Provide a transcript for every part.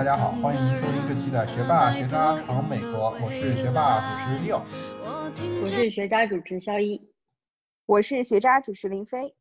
大家好，欢迎收听这期的学霸学渣闯美国，我是学霸主持六，我是学渣主持肖一，我是学渣主持林飞。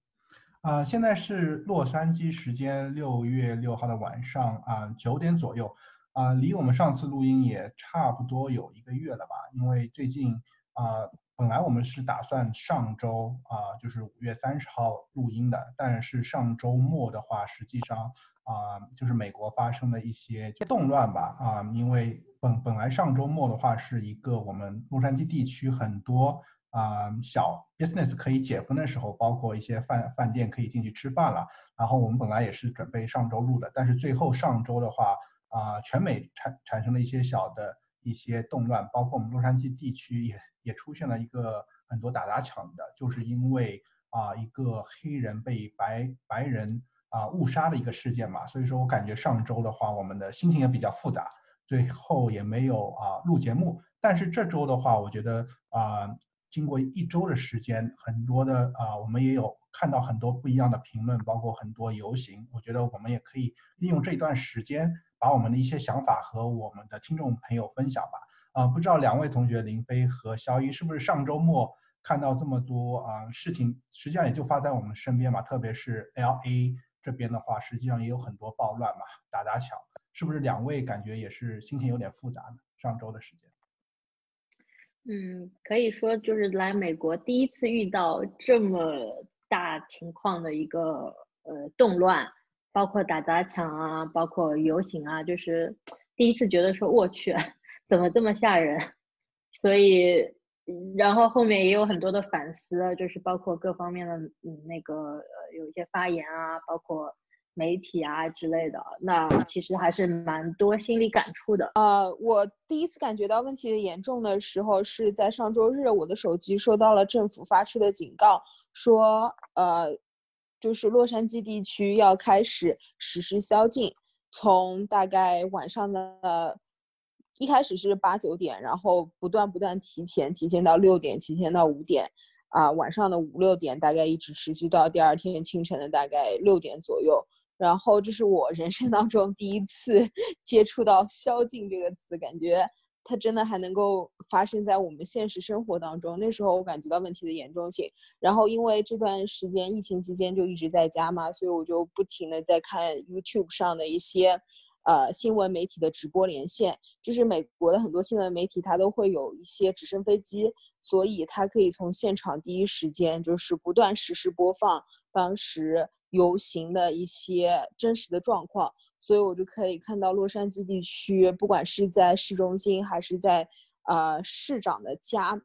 啊，现在是洛杉矶时间六月六号的晚上啊九点左右，啊，离我们上次录音也差不多有一个月了吧？因为最近啊，本来我们是打算上周啊，就是五月三十号录音的，但是上周末的话，实际上。啊，就是美国发生了一些动乱吧，啊，因为本本来上周末的话是一个我们洛杉矶地区很多啊小 business 可以解封的时候，包括一些饭饭店可以进去吃饭了。然后我们本来也是准备上周录的，但是最后上周的话，啊，全美产产生了一些小的一些动乱，包括我们洛杉矶地区也也出现了一个很多打砸抢的，就是因为啊一个黑人被白白人。啊，误杀的一个事件嘛，所以说我感觉上周的话，我们的心情也比较复杂，最后也没有啊录节目。但是这周的话，我觉得啊，经过一周的时间，很多的啊，我们也有看到很多不一样的评论，包括很多游行。我觉得我们也可以利用这一段时间，把我们的一些想法和我们的听众朋友分享吧。啊，不知道两位同学林飞和肖一是不是上周末看到这么多啊事情，实际上也就发在我们身边嘛，特别是 L A。这边的话，实际上也有很多暴乱嘛，打打抢，是不是两位感觉也是心情有点复杂呢？上周的时间，嗯，可以说就是来美国第一次遇到这么大情况的一个呃动乱，包括打砸抢啊，包括游行啊，就是第一次觉得说我去，怎么这么吓人？所以。然后后面也有很多的反思，就是包括各方面的嗯那个呃有一些发言啊，包括媒体啊之类的，那其实还是蛮多心理感触的。呃，我第一次感觉到问题的严重的时候是在上周日，我的手机收到了政府发出的警告，说呃就是洛杉矶地区要开始实施宵禁，从大概晚上的。一开始是八九点，然后不断不断提前，提前到六点，提前到五点，啊，晚上的五六点，大概一直持续到第二天清晨的大概六点左右。然后这是我人生当中第一次 接触到“宵禁”这个词，感觉它真的还能够发生在我们现实生活当中。那时候我感觉到问题的严重性。然后因为这段时间疫情期间就一直在家嘛，所以我就不停的在看 YouTube 上的一些。呃，新闻媒体的直播连线，就是美国的很多新闻媒体，它都会有一些直升飞机，所以它可以从现场第一时间就是不断实时播放当时游行的一些真实的状况，所以我就可以看到洛杉矶地区，不管是在市中心还是在呃市长的家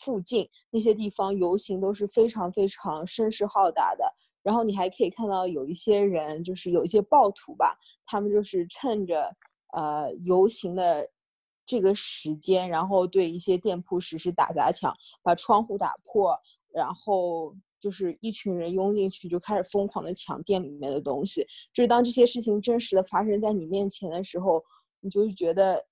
附近那些地方，游行都是非常非常声势浩大的。然后你还可以看到有一些人，就是有一些暴徒吧，他们就是趁着呃游行的这个时间，然后对一些店铺实施打砸抢，把窗户打破，然后就是一群人拥进去，就开始疯狂的抢店里面的东西。就是当这些事情真实的发生在你面前的时候，你就觉得，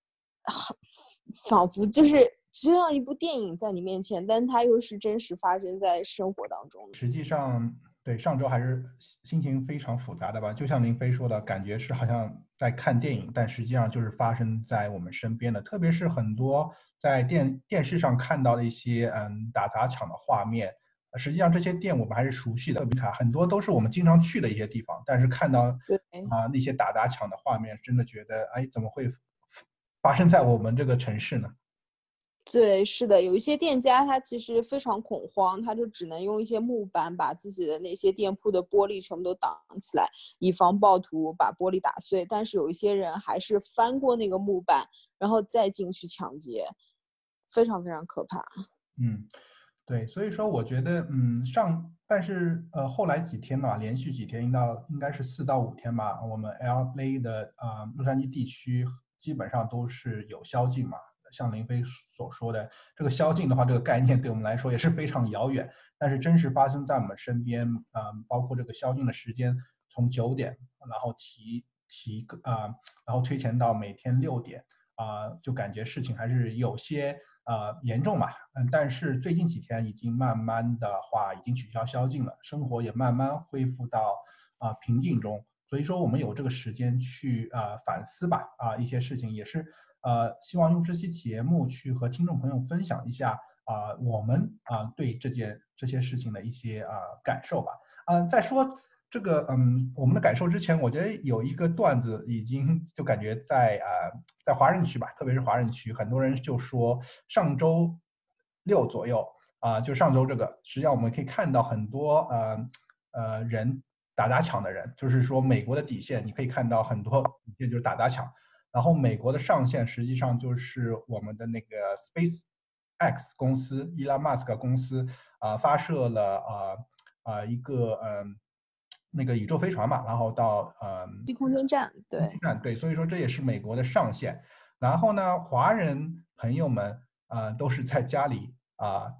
仿佛就是就像一部电影在你面前，但它又是真实发生在生活当中。实际上。对，上周还是心情非常复杂的吧，就像林飞说的，感觉是好像在看电影，但实际上就是发生在我们身边的。特别是很多在电电视上看到的一些嗯打砸抢的画面，实际上这些店我们还是熟悉的，很多都是我们经常去的一些地方。但是看到啊那些打砸抢的画面，真的觉得哎，怎么会发生在我们这个城市呢？对，是的，有一些店家他其实非常恐慌，他就只能用一些木板把自己的那些店铺的玻璃全部都挡起来，以防暴徒把玻璃打碎。但是有一些人还是翻过那个木板，然后再进去抢劫，非常非常可怕。嗯，对，所以说我觉得，嗯，上，但是呃，后来几天呢，连续几天，应到应该是四到五天吧，我们 L A 的啊洛杉矶地区基本上都是有宵禁嘛。像林飞所说的，这个宵禁的话，这个概念对我们来说也是非常遥远。但是真实发生在我们身边，嗯，包括这个宵禁的时间从九点，然后提提啊，然后推前到每天六点，啊，就感觉事情还是有些呃严重嘛。嗯，但是最近几天已经慢慢的话，已经取消宵禁了，生活也慢慢恢复到啊平静中。所以说我们有这个时间去呃反思吧，啊一些事情也是呃希望用这期节目去和听众朋友分享一下啊我们啊对这件这些事情的一些啊感受吧。嗯，在说这个嗯我们的感受之前，我觉得有一个段子已经就感觉在啊在华人区吧，特别是华人区，很多人就说上周六左右啊，就上周这个，实际上我们可以看到很多呃呃人打砸抢的人，就是说美国的底线，你可以看到很多底线就是打砸抢，然后美国的上限实际上就是我们的那个 Space X 公司，伊拉马斯克公司啊发射了啊啊一个嗯那个宇宙飞船嘛，然后到嗯地空间站，对站对，所以说这也是美国的上限。然后呢，华人朋友们啊都是在家里啊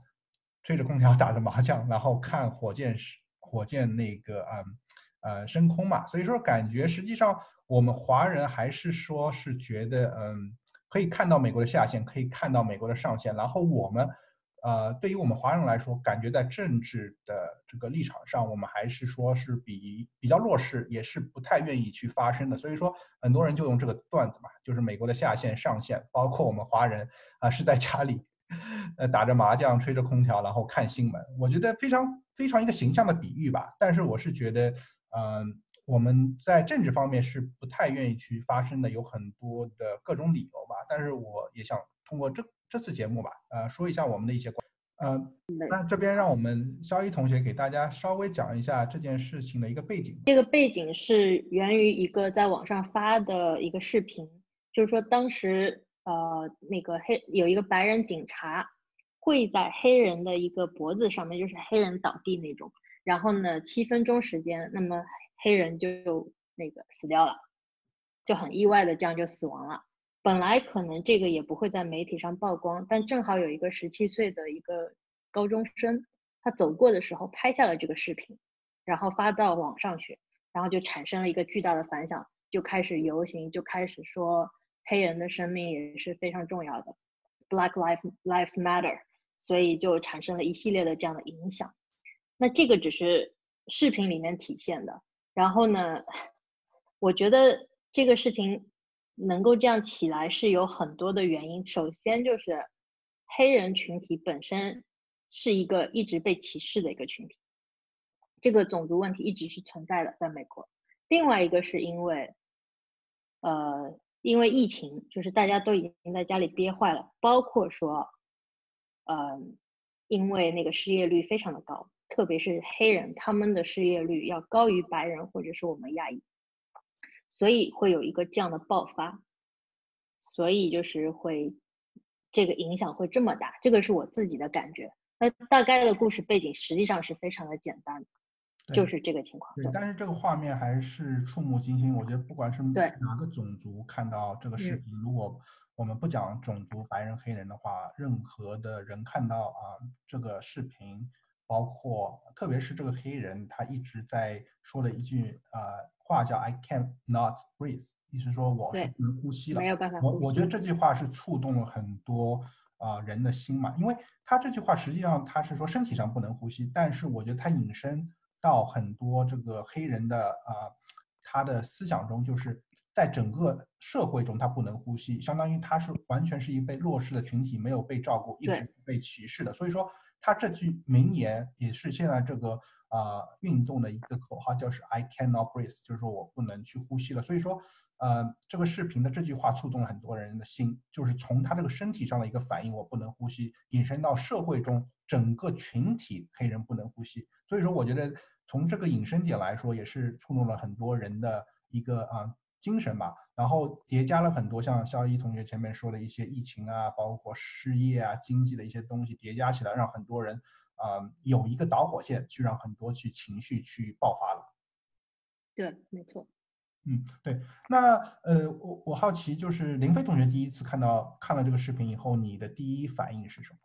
吹着空调打着麻将，然后看火箭是火箭那个嗯呃升空嘛，所以说感觉实际上我们华人还是说是觉得嗯可以看到美国的下限，可以看到美国的上限，然后我们。呃，对于我们华人来说，感觉在政治的这个立场上，我们还是说是比比较弱势，也是不太愿意去发声的。所以说，很多人就用这个段子嘛，就是美国的下线、上线，包括我们华人啊，是在家里，呃，打着麻将、吹着空调，然后看新闻。我觉得非常非常一个形象的比喻吧。但是我是觉得，嗯，我们在政治方面是不太愿意去发声的，有很多的各种理由吧。但是我也想通过这。这次节目吧，呃，说一下我们的一些观，呃，那这边让我们肖一同学给大家稍微讲一下这件事情的一个背景。这个背景是源于一个在网上发的一个视频，就是说当时呃那个黑有一个白人警察跪在黑人的一个脖子上面，就是黑人倒地那种，然后呢七分钟时间，那么黑人就那个死掉了，就很意外的这样就死亡了。本来可能这个也不会在媒体上曝光，但正好有一个十七岁的一个高中生，他走过的时候拍下了这个视频，然后发到网上去，然后就产生了一个巨大的反响，就开始游行，就开始说黑人的生命也是非常重要的，Black life lives matter，所以就产生了一系列的这样的影响。那这个只是视频里面体现的，然后呢，我觉得这个事情。能够这样起来是有很多的原因。首先就是黑人群体本身是一个一直被歧视的一个群体，这个种族问题一直是存在的，在美国。另外一个是因为，呃，因为疫情，就是大家都已经在家里憋坏了，包括说，嗯，因为那个失业率非常的高，特别是黑人，他们的失业率要高于白人或者是我们亚裔。所以会有一个这样的爆发，所以就是会这个影响会这么大，这个是我自己的感觉。那大概的故事背景实际上是非常的简单，就是这个情况。对，但是这个画面还是触目惊心。我觉得不管是哪个种族看到这个视频，如果我们不讲种族白人黑人的话，任何的人看到啊这个视频，包括特别是这个黑人，他一直在说的一句呃。话叫 "I can not breathe"，意思说我是不能呼吸了。没有办法。我我觉得这句话是触动了很多啊人的心嘛，因为他这句话实际上他是说身体上不能呼吸，但是我觉得他引申到很多这个黑人的啊他的思想中，就是在整个社会中他不能呼吸，相当于他是完全是一被弱势的群体，没有被照顾，一直被歧视的。所以说他这句名言也是现在这个。啊，运动的一个口号就是 "I cannot breathe"，就是说我不能去呼吸了。所以说，呃，这个视频的这句话触动了很多人的心，就是从他这个身体上的一个反应，我不能呼吸，引申到社会中整个群体黑人不能呼吸。所以说，我觉得从这个引申点来说，也是触动了很多人的一个啊精神吧。然后叠加了很多像肖一同学前面说的一些疫情啊，包括失业啊、经济的一些东西叠加起来，让很多人。啊，有一个导火线，去让很多去情绪去爆发了。对，没错。嗯，对。那呃，我我好奇，就是林飞同学第一次看到看了这个视频以后，你的第一反应是什么？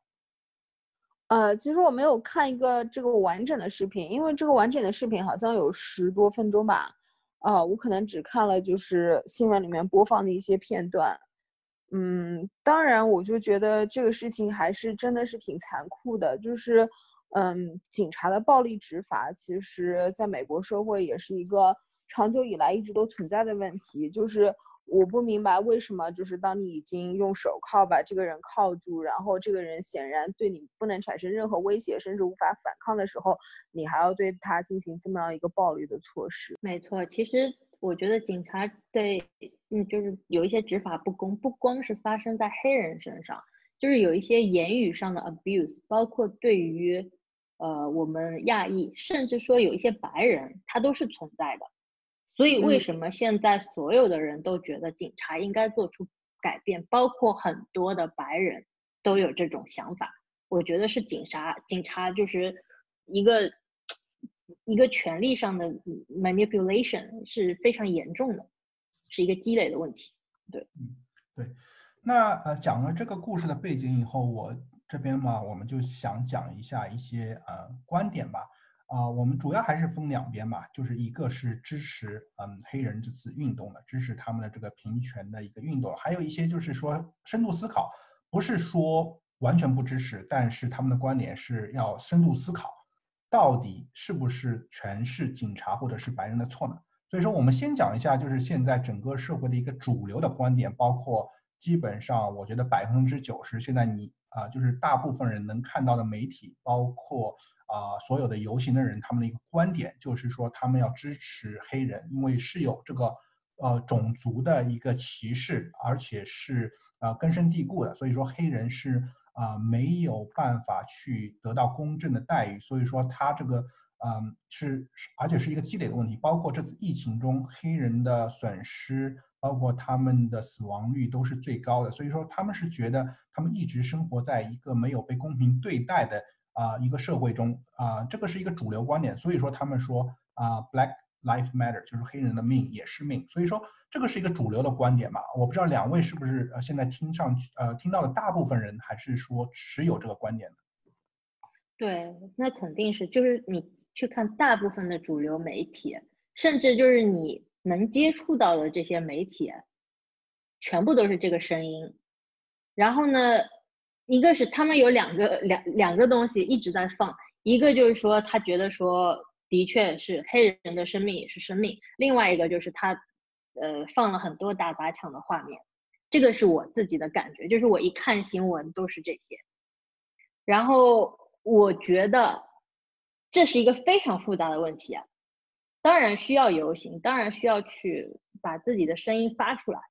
呃，其实我没有看一个这个完整的视频，因为这个完整的视频好像有十多分钟吧。啊，我可能只看了就是新闻里面播放的一些片段。嗯，当然，我就觉得这个事情还是真的是挺残酷的。就是，嗯，警察的暴力执法，其实在美国社会也是一个长久以来一直都存在的问题，就是我不明白为什么，就是当你已经用手铐把这个人铐住，然后这个人显然对你不能产生任何威胁，甚至无法反抗的时候，你还要对他进行这么样一个暴力的措施。没错，其实我觉得警察对，嗯，就是有一些执法不公，不光是发生在黑人身上，就是有一些言语上的 abuse，包括对于。呃，我们亚裔，甚至说有一些白人，他都是存在的。所以为什么现在所有的人都觉得警察应该做出改变，包括很多的白人都有这种想法？我觉得是警察，警察就是一个一个权力上的 manipulation 是非常严重的，是一个积累的问题。对，嗯，对。那呃，讲了这个故事的背景以后，我。这边嘛，我们就想讲一下一些呃观点吧。啊，我们主要还是分两边嘛，就是一个是支持嗯黑人这次运动的，支持他们的这个平权的一个运动，还有一些就是说深度思考，不是说完全不支持，但是他们的观点是要深度思考，到底是不是全是警察或者是白人的错呢？所以说，我们先讲一下，就是现在整个社会的一个主流的观点，包括基本上我觉得百分之九十现在你。啊，就是大部分人能看到的媒体，包括啊所有的游行的人，他们的一个观点就是说，他们要支持黑人，因为是有这个呃种族的一个歧视，而且是呃根深蒂固的，所以说黑人是啊没有办法去得到公正的待遇，所以说他这个嗯是而且是一个积累的问题，包括这次疫情中黑人的损失。包括他们的死亡率都是最高的，所以说他们是觉得他们一直生活在一个没有被公平对待的啊一个社会中啊，这个是一个主流观点，所以说他们说啊，Black Life Matter 就是黑人的命也是命，所以说这个是一个主流的观点嘛。我不知道两位是不是呃现在听上去呃听到了大部分人还是说持有这个观点的？对，那肯定是，就是你去看大部分的主流媒体，甚至就是你。能接触到的这些媒体，全部都是这个声音。然后呢，一个是他们有两个两两个东西一直在放，一个就是说他觉得说的确是黑人的生命也是生命，另外一个就是他呃放了很多打砸抢的画面。这个是我自己的感觉，就是我一看新闻都是这些。然后我觉得这是一个非常复杂的问题啊。当然需要游行，当然需要去把自己的声音发出来，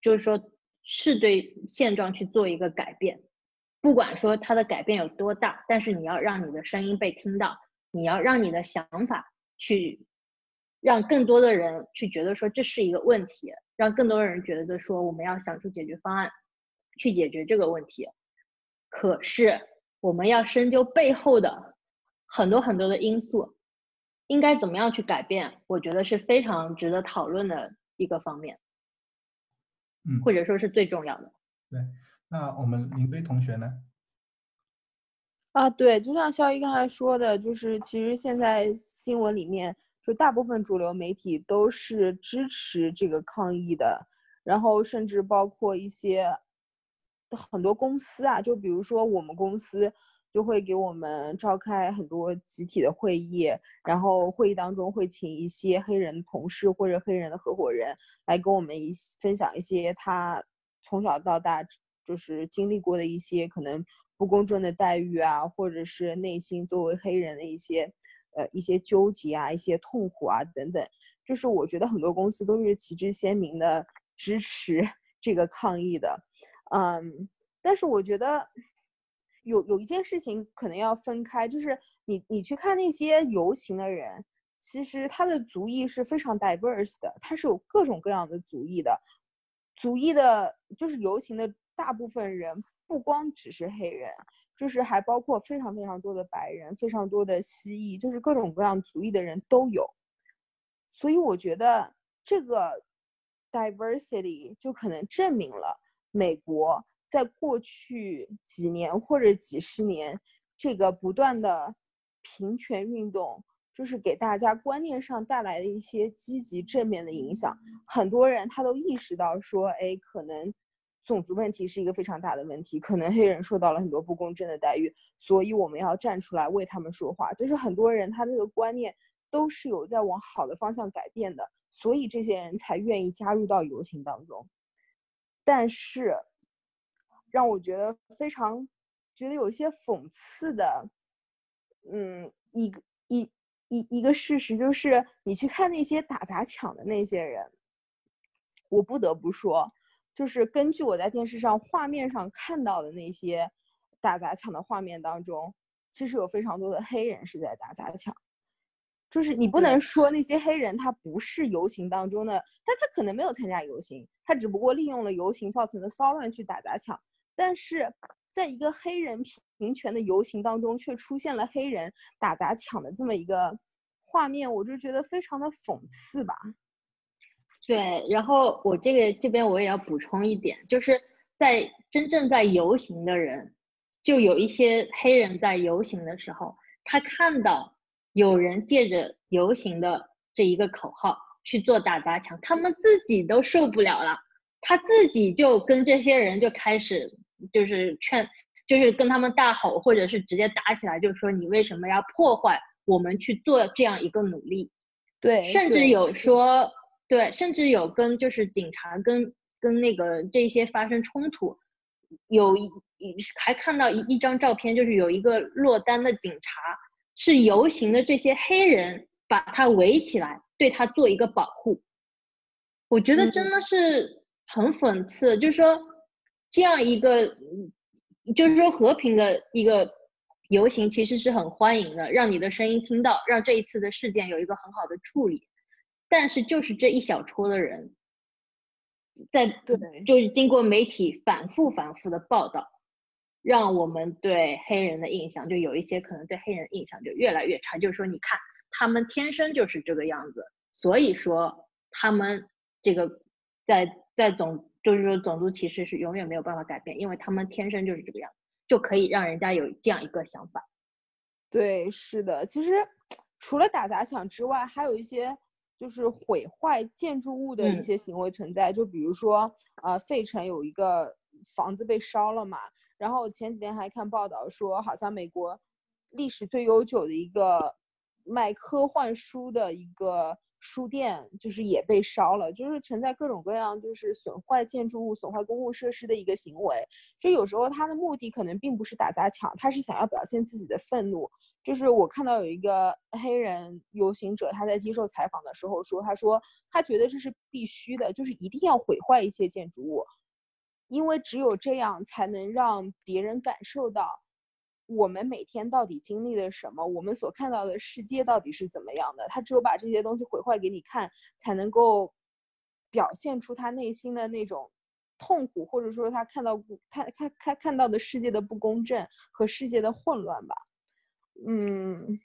就是说是对现状去做一个改变，不管说它的改变有多大，但是你要让你的声音被听到，你要让你的想法去让更多的人去觉得说这是一个问题，让更多的人觉得说我们要想出解决方案去解决这个问题。可是我们要深究背后的很多很多的因素。应该怎么样去改变？我觉得是非常值得讨论的一个方面，嗯，或者说是最重要的。对，那我们林飞同学呢？啊，对，就像肖一刚才说的，就是其实现在新闻里面，就大部分主流媒体都是支持这个抗议的，然后甚至包括一些很多公司啊，就比如说我们公司。就会给我们召开很多集体的会议，然后会议当中会请一些黑人同事或者黑人的合伙人来跟我们一分享一些他从小到大就是经历过的一些可能不公正的待遇啊，或者是内心作为黑人的一些呃一些纠结啊、一些痛苦啊等等。就是我觉得很多公司都是旗帜鲜明的支持 这个抗议的，嗯，但是我觉得。有有一件事情可能要分开，就是你你去看那些游行的人，其实他的族裔是非常 diverse 的，他是有各种各样的族裔的，族裔的，就是游行的大部分人不光只是黑人，就是还包括非常非常多的白人，非常多的西裔，就是各种各样族裔的人都有，所以我觉得这个 diversity 就可能证明了美国。在过去几年或者几十年，这个不断的平权运动，就是给大家观念上带来的一些积极正面的影响。很多人他都意识到说，哎，可能种族问题是一个非常大的问题，可能黑人受到了很多不公正的待遇，所以我们要站出来为他们说话。就是很多人他这个观念都是有在往好的方向改变的，所以这些人才愿意加入到游行当中。但是，让我觉得非常觉得有些讽刺的，嗯，一个一一一个事实就是，你去看那些打砸抢的那些人，我不得不说，就是根据我在电视上画面上看到的那些打砸抢的画面当中，其实有非常多的黑人是在打砸抢。就是你不能说那些黑人他不是游行当中的，但他可能没有参加游行，他只不过利用了游行造成的骚乱去打砸抢。但是在一个黑人平权的游行当中，却出现了黑人打砸抢的这么一个画面，我就觉得非常的讽刺吧。对，然后我这个这边我也要补充一点，就是在真正在游行的人，就有一些黑人在游行的时候，他看到。有人借着游行的这一个口号去做打砸抢，他们自己都受不了了，他自己就跟这些人就开始就是劝，就是跟他们大吼，或者是直接打起来，就是说你为什么要破坏我们去做这样一个努力？对，甚至有说对，甚至有跟就是警察跟跟那个这些发生冲突，有一还看到一一张照片，就是有一个落单的警察。是游行的这些黑人把他围起来，对他做一个保护。我觉得真的是很讽刺，就是说这样一个，就是说和平的一个游行其实是很欢迎的，让你的声音听到，让这一次的事件有一个很好的处理。但是就是这一小撮的人，在就是经过媒体反复反复的报道。让我们对黑人的印象就有一些可能对黑人的印象就越来越差，就是说你看他们天生就是这个样子，所以说他们这个在在种就是说种族歧视是永远没有办法改变，因为他们天生就是这个样子，就可以让人家有这样一个想法。对，是的，其实除了打砸抢之外，还有一些就是毁坏建筑物的一些行为存在，就比如说呃，费城有一个房子被烧了嘛。然后前几天还看报道说，好像美国历史最悠久的一个卖科幻书的一个书店，就是也被烧了，就是存在各种各样就是损坏建筑物、损坏公共设施的一个行为。就有时候他的目的可能并不是打砸抢，他是想要表现自己的愤怒。就是我看到有一个黑人游行者，他在接受采访的时候说，他说他觉得这是必须的，就是一定要毁坏一些建筑物。因为只有这样，才能让别人感受到我们每天到底经历了什么，我们所看到的世界到底是怎么样的。他只有把这些东西毁坏给你看，才能够表现出他内心的那种痛苦，或者说他看到看看看看到的世界的不公正和世界的混乱吧。嗯，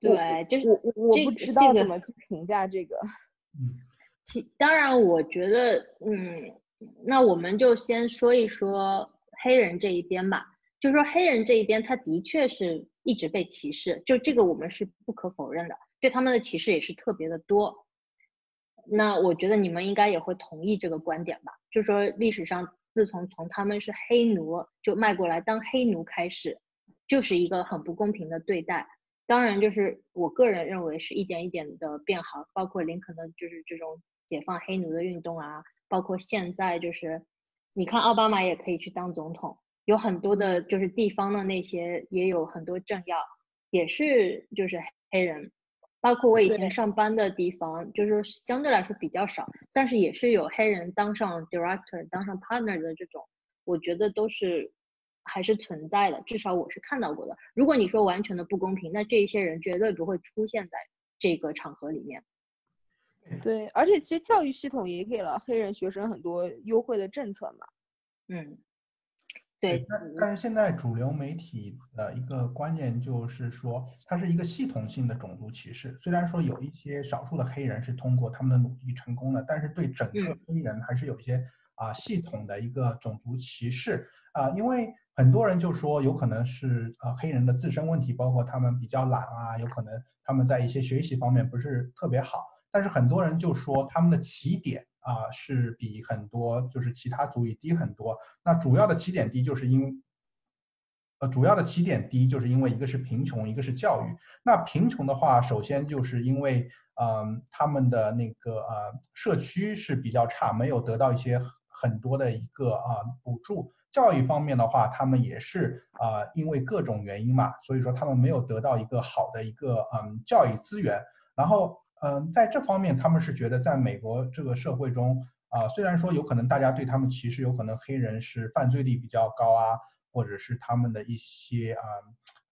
对，就是我我我不知道怎么去评价这个。嗯，其当然，我觉得，嗯。那我们就先说一说黑人这一边吧，就是说黑人这一边，他的确是一直被歧视，就这个我们是不可否认的，对他们的歧视也是特别的多。那我觉得你们应该也会同意这个观点吧，就是说历史上自从从他们是黑奴就卖过来当黑奴开始，就是一个很不公平的对待。当然，就是我个人认为是一点一点的变好，包括林肯的就是这种解放黑奴的运动啊。包括现在就是，你看奥巴马也可以去当总统，有很多的就是地方的那些也有很多政要，也是就是黑人，包括我以前上班的地方，就是相对来说比较少，但是也是有黑人当上 director、当上 partner 的这种，我觉得都是还是存在的，至少我是看到过的。如果你说完全的不公平，那这一些人绝对不会出现在这个场合里面。对，而且其实教育系统也给了黑人学生很多优惠的政策嘛。嗯，对。但但是现在主流媒体的一个观念就是说，它是一个系统性的种族歧视。虽然说有一些少数的黑人是通过他们的努力成功的，但是对整个黑人还是有一些啊系统的一个种族歧视啊。因为很多人就说，有可能是呃黑人的自身问题，包括他们比较懒啊，有可能他们在一些学习方面不是特别好。但是很多人就说他们的起点啊是比很多就是其他族裔低很多。那主要的起点低就是因，呃，主要的起点低，就是因为一个是贫穷，一个是教育。那贫穷的话，首先就是因为，嗯，他们的那个呃社区是比较差，没有得到一些很多的一个啊补助。教育方面的话，他们也是啊，因为各种原因嘛，所以说他们没有得到一个好的一个嗯教育资源。然后嗯，在这方面，他们是觉得在美国这个社会中啊，虽然说有可能大家对他们歧视，有可能黑人是犯罪率比较高啊。或者是他们的一些啊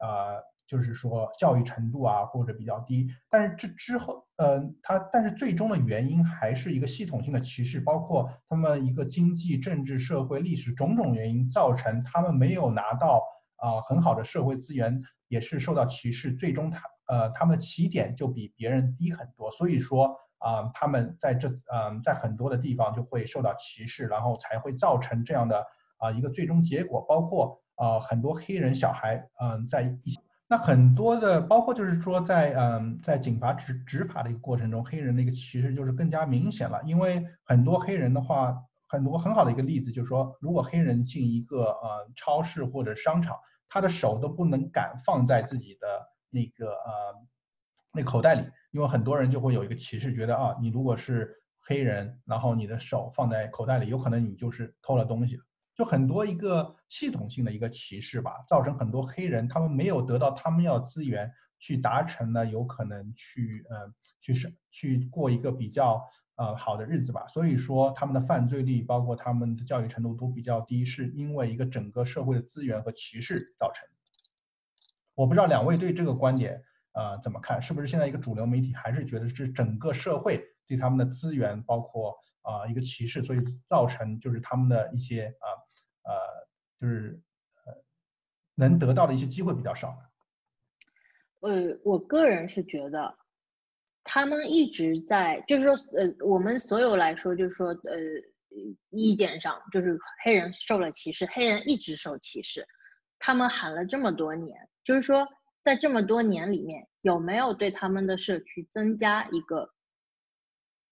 啊，就是说教育程度啊，或者比较低，但是这之后，嗯，他但是最终的原因还是一个系统性的歧视，包括他们一个经济、政治、社会、历史种种原因造成他们没有拿到啊很好的社会资源，也是受到歧视，最终他呃他们的起点就比别人低很多，所以说啊他们在这嗯在很多的地方就会受到歧视，然后才会造成这样的。啊，一个最终结果包括呃很多黑人小孩，嗯，在一那很多的包括就是说在嗯在警察执执法的一个过程中，黑人的一个歧视就是更加明显了。因为很多黑人的话，很多很好的一个例子就是说，如果黑人进一个呃超市或者商场，他的手都不能敢放在自己的那个呃那口袋里，因为很多人就会有一个歧视，觉得啊，你如果是黑人，然后你的手放在口袋里，有可能你就是偷了东西。就很多一个系统性的一个歧视吧，造成很多黑人他们没有得到他们要资源去达成呢，有可能去呃去生去过一个比较呃好的日子吧。所以说他们的犯罪率，包括他们的教育程度都比较低，是因为一个整个社会的资源和歧视造成。我不知道两位对这个观点呃怎么看？是不是现在一个主流媒体还是觉得是整个社会对他们的资源包括？啊，一个歧视，所以造成就是他们的一些啊呃，就是呃能得到的一些机会比较少呢。呃，我个人是觉得，他们一直在，就是说，呃，我们所有来说，就是说，呃，意见上，就是黑人受了歧视，黑人一直受歧视，他们喊了这么多年，就是说，在这么多年里面，有没有对他们的社区增加一个，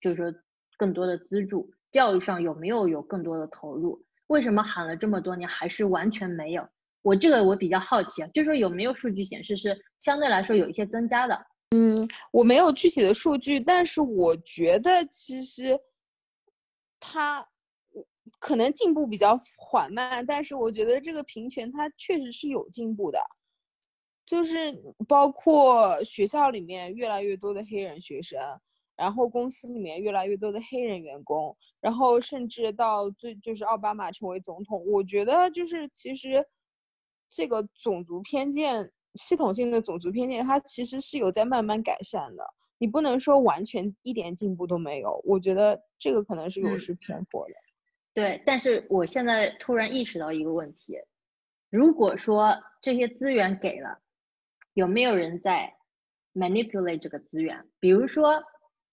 就是说。更多的资助，教育上有没有有更多的投入？为什么喊了这么多年还是完全没有？我这个我比较好奇啊，就是说有没有数据显示是相对来说有一些增加的？嗯，我没有具体的数据，但是我觉得其实他可能进步比较缓慢，但是我觉得这个平权它确实是有进步的，就是包括学校里面越来越多的黑人学生。然后公司里面越来越多的黑人员工，然后甚至到最就是奥巴马成为总统，我觉得就是其实这个种族偏见系统性的种族偏见，它其实是有在慢慢改善的。你不能说完全一点进步都没有，我觉得这个可能是有失偏颇的。对，但是我现在突然意识到一个问题：如果说这些资源给了，有没有人在 manipulate 这个资源？比如说。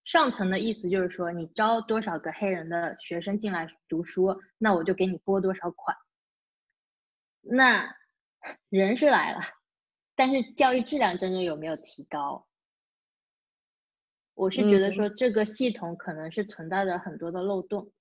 上层的意思就是说，你招多少个黑人的学生进来读书，那我就给你拨多少款。那人是来了，但是教育质量真正有没有提高？我是觉得说这个系统可能是存在着很多的漏洞，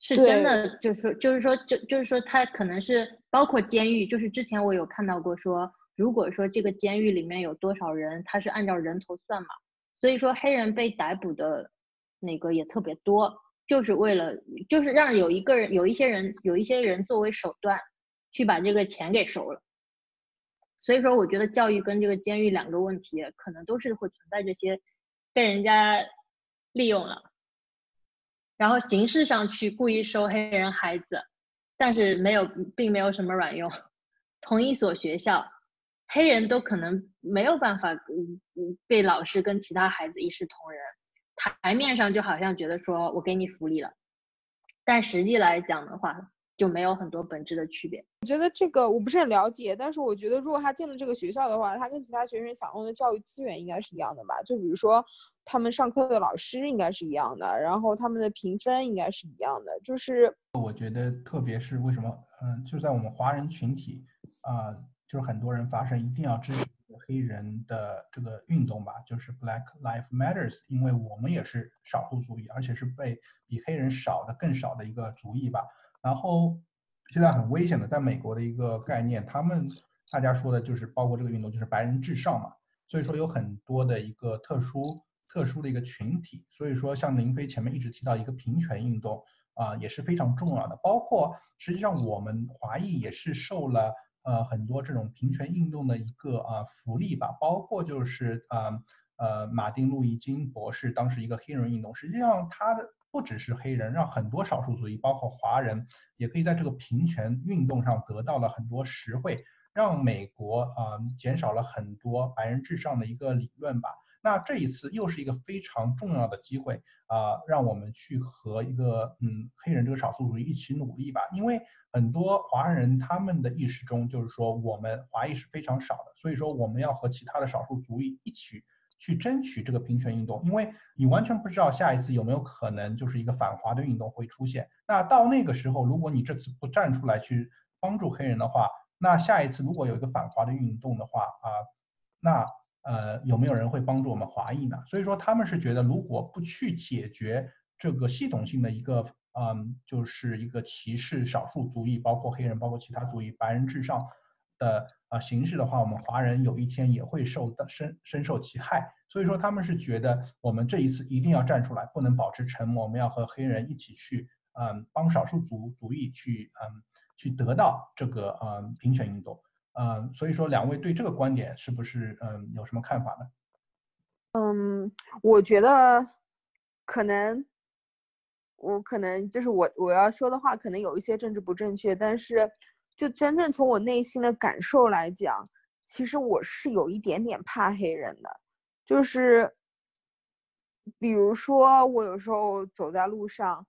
是真的，就是说，就是说，就就是说，它可能是包括监狱，就是之前我有看到过说，如果说这个监狱里面有多少人，他是按照人头算嘛。所以说，黑人被逮捕的那个也特别多，就是为了，就是让有一个人，有一些人，有一些人作为手段，去把这个钱给收了。所以说，我觉得教育跟这个监狱两个问题，可能都是会存在这些被人家利用了，然后形式上去故意收黑人孩子，但是没有，并没有什么卵用。同一所学校。黑人都可能没有办法，嗯嗯，被老师跟其他孩子一视同仁，台面上就好像觉得说我给你福利了，但实际来讲的话，就没有很多本质的区别。我觉得这个我不是很了解，但是我觉得如果他进了这个学校的话，他跟其他学生享用的教育资源应该是一样的吧？就比如说他们上课的老师应该是一样的，然后他们的评分应该是一样的。就是我觉得，特别是为什么，嗯，就在我们华人群体啊。就是很多人发声，一定要支持黑人的这个运动吧，就是 Black Lives Matters，因为我们也是少数族裔，而且是被比黑人少的更少的一个族裔吧。然后现在很危险的，在美国的一个概念，他们大家说的就是包括这个运动就是白人至上嘛，所以说有很多的一个特殊特殊的一个群体，所以说像林飞前面一直提到一个平权运动啊也是非常重要的，包括实际上我们华裔也是受了呃很多这种平权运动的一个啊福利吧，包括就是啊呃马丁路易金博士当时一个黑人运动，实际上他的。不只是黑人，让很多少数族裔，包括华人，也可以在这个平权运动上得到了很多实惠，让美国啊减少了很多白人至上的一个理论吧。那这一次又是一个非常重要的机会啊，让我们去和一个嗯黑人这个少数族裔一起努力吧。因为很多华人他们的意识中就是说我们华裔是非常少的，所以说我们要和其他的少数族裔一起。去争取这个平权运动，因为你完全不知道下一次有没有可能就是一个反华的运动会出现。那到那个时候，如果你这次不站出来去帮助黑人的话，那下一次如果有一个反华的运动的话啊，那呃有没有人会帮助我们华裔呢？所以说他们是觉得，如果不去解决这个系统性的一个嗯，就是一个歧视少数族裔，包括黑人，包括其他族裔，白人至上。的啊形式的话，我们华人有一天也会受到深深受其害，所以说他们是觉得我们这一次一定要站出来，不能保持沉默，我们要和黑人一起去，嗯，帮少数族族裔去，嗯，去得到这个，嗯，平权运动，嗯，所以说两位对这个观点是不是，嗯，有什么看法呢？嗯，我觉得可能，我可能就是我我要说的话可能有一些政治不正确，但是。就真正从我内心的感受来讲，其实我是有一点点怕黑人的，就是，比如说我有时候走在路上，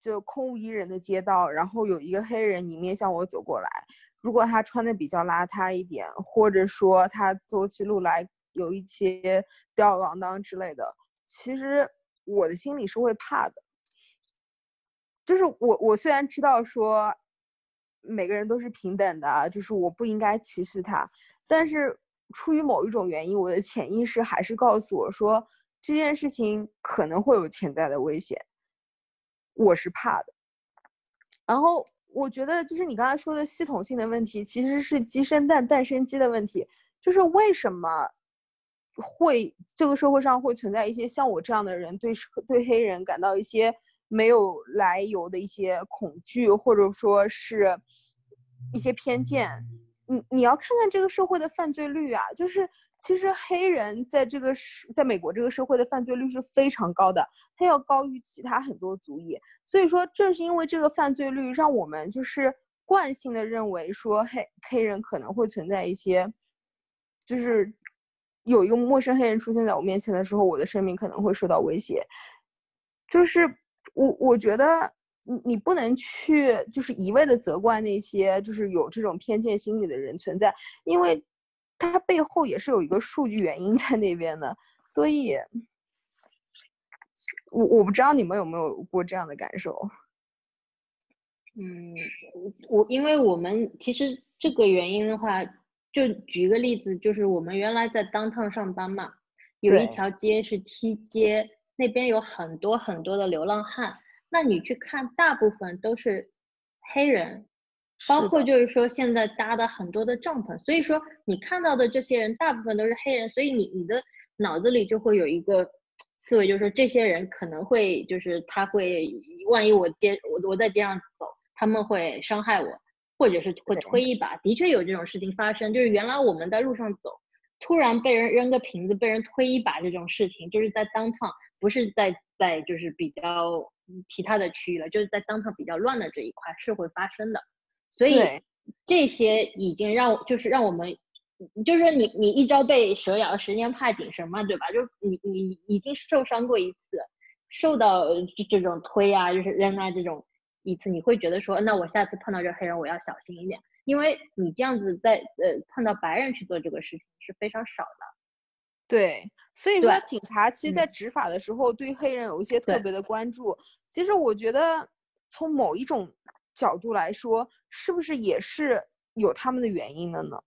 就空无一人的街道，然后有一个黑人迎面向我走过来，如果他穿的比较邋遢一点，或者说他走起路来有一些吊儿郎当之类的，其实我的心里是会怕的。就是我我虽然知道说。每个人都是平等的，就是我不应该歧视他，但是出于某一种原因，我的潜意识还是告诉我说这件事情可能会有潜在的危险，我是怕的。然后我觉得就是你刚才说的系统性的问题，其实是鸡生蛋，蛋生鸡的问题，就是为什么会这个社会上会存在一些像我这样的人，对对黑人感到一些。没有来由的一些恐惧，或者说是一些偏见。你你要看看这个社会的犯罪率啊，就是其实黑人在这个社，在美国这个社会的犯罪率是非常高的，它要高于其他很多族裔。所以说，正是因为这个犯罪率，让我们就是惯性的认为说黑黑人可能会存在一些，就是有一个陌生黑人出现在我面前的时候，我的生命可能会受到威胁，就是。我我觉得你你不能去就是一味的责怪那些就是有这种偏见心理的人存在，因为他背后也是有一个数据原因在那边的，所以，我我不知道你们有没有过这样的感受。嗯，我因为我们其实这个原因的话，就举个例子，就是我们原来在当趟上班嘛，有一条街是七街。那边有很多很多的流浪汉，那你去看，大部分都是黑人，包括就是说现在搭的很多的帐篷，所以说你看到的这些人大部分都是黑人，所以你你的脑子里就会有一个思维，就是说这些人可能会就是他会，万一我街我我在街上走，他们会伤害我，或者是会推一把，的确有这种事情发生，就是原来我们在路上走，突然被人扔个瓶子，被人推一把这种事情，就是在当趟。不是在在就是比较其他的区域了，就是在当场比较乱的这一块是会发生的，所以这些已经让就是让我们，就是说你你一朝被蛇咬，十年怕井绳嘛，对吧？就你你已经受伤过一次，受到这种推啊，就是扔啊这种一次，你会觉得说，那我下次碰到这黑人我要小心一点，因为你这样子在呃碰到白人去做这个事情是非常少的。对，所以说警察其实，在执法的时候，对黑人有一些特别的关注。其实我觉得，从某一种角度来说，是不是也是有他们的原因的呢？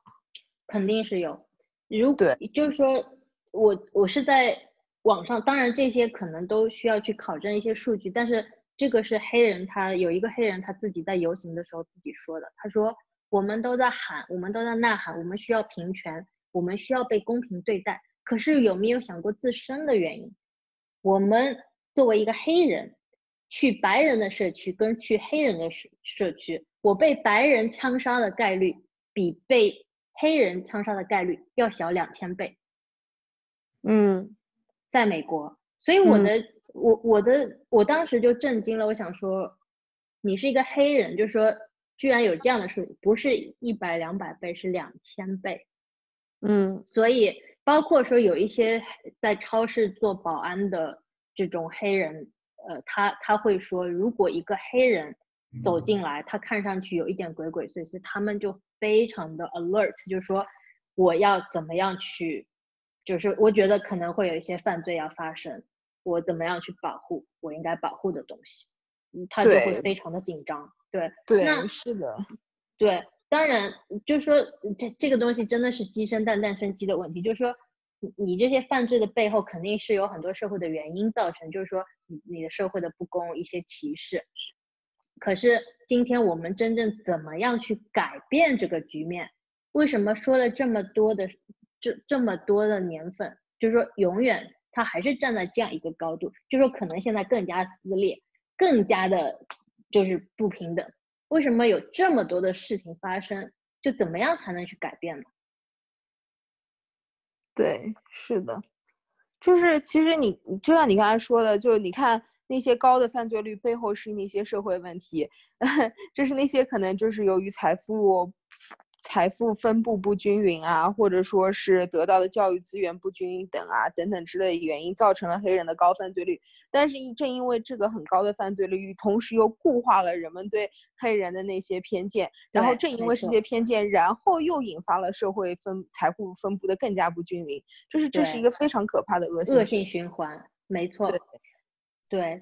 肯定是有。如果就是说，我我是在网上，当然这些可能都需要去考证一些数据，但是这个是黑人，他有一个黑人他自己在游行的时候自己说的，他说我们都在喊，我们都在呐喊，我们需要平权，我们需要被公平对待。可是有没有想过自身的原因？我们作为一个黑人，去白人的社区跟去黑人的社社区，我被白人枪杀的概率比被黑人枪杀的概率要小两千倍。嗯，在美国，所以我的我我的我当时就震惊了，我想说，你是一个黑人，就说居然有这样的数，不是一百两百倍，是两千倍。嗯，所以包括说有一些在超市做保安的这种黑人，呃，他他会说，如果一个黑人走进来，他看上去有一点鬼鬼祟祟，他们就非常的 alert，就说我要怎么样去。就是我觉得可能会有一些犯罪要发生，我怎么样去保护我应该保护的东西？他就会非常的紧张。对对，那是的，对，当然就是说这这个东西真的是鸡生蛋蛋生鸡的问题，就是说你你这些犯罪的背后肯定是有很多社会的原因造成，就是说你你的社会的不公一些歧视。可是今天我们真正怎么样去改变这个局面？为什么说了这么多的？这这么多的年份，就是说永远他还是站在这样一个高度，就是说可能现在更加撕裂，更加的，就是不平等。为什么有这么多的事情发生？就怎么样才能去改变呢？对，是的，就是其实你就像你刚才说的，就是你看那些高的犯罪率背后是那些社会问题，就是那些可能就是由于财富。财富分布不均匀啊，或者说是得到的教育资源不均等啊，等等之类的原因，造成了黑人的高犯罪率。但是正因为这个很高的犯罪率，同时又固化了人们对黑人的那些偏见，然后正因为这些偏见，然后又引发了社会分财富分布的更加不均匀，就是这是一个非常可怕的恶性恶性循环。没错，对对，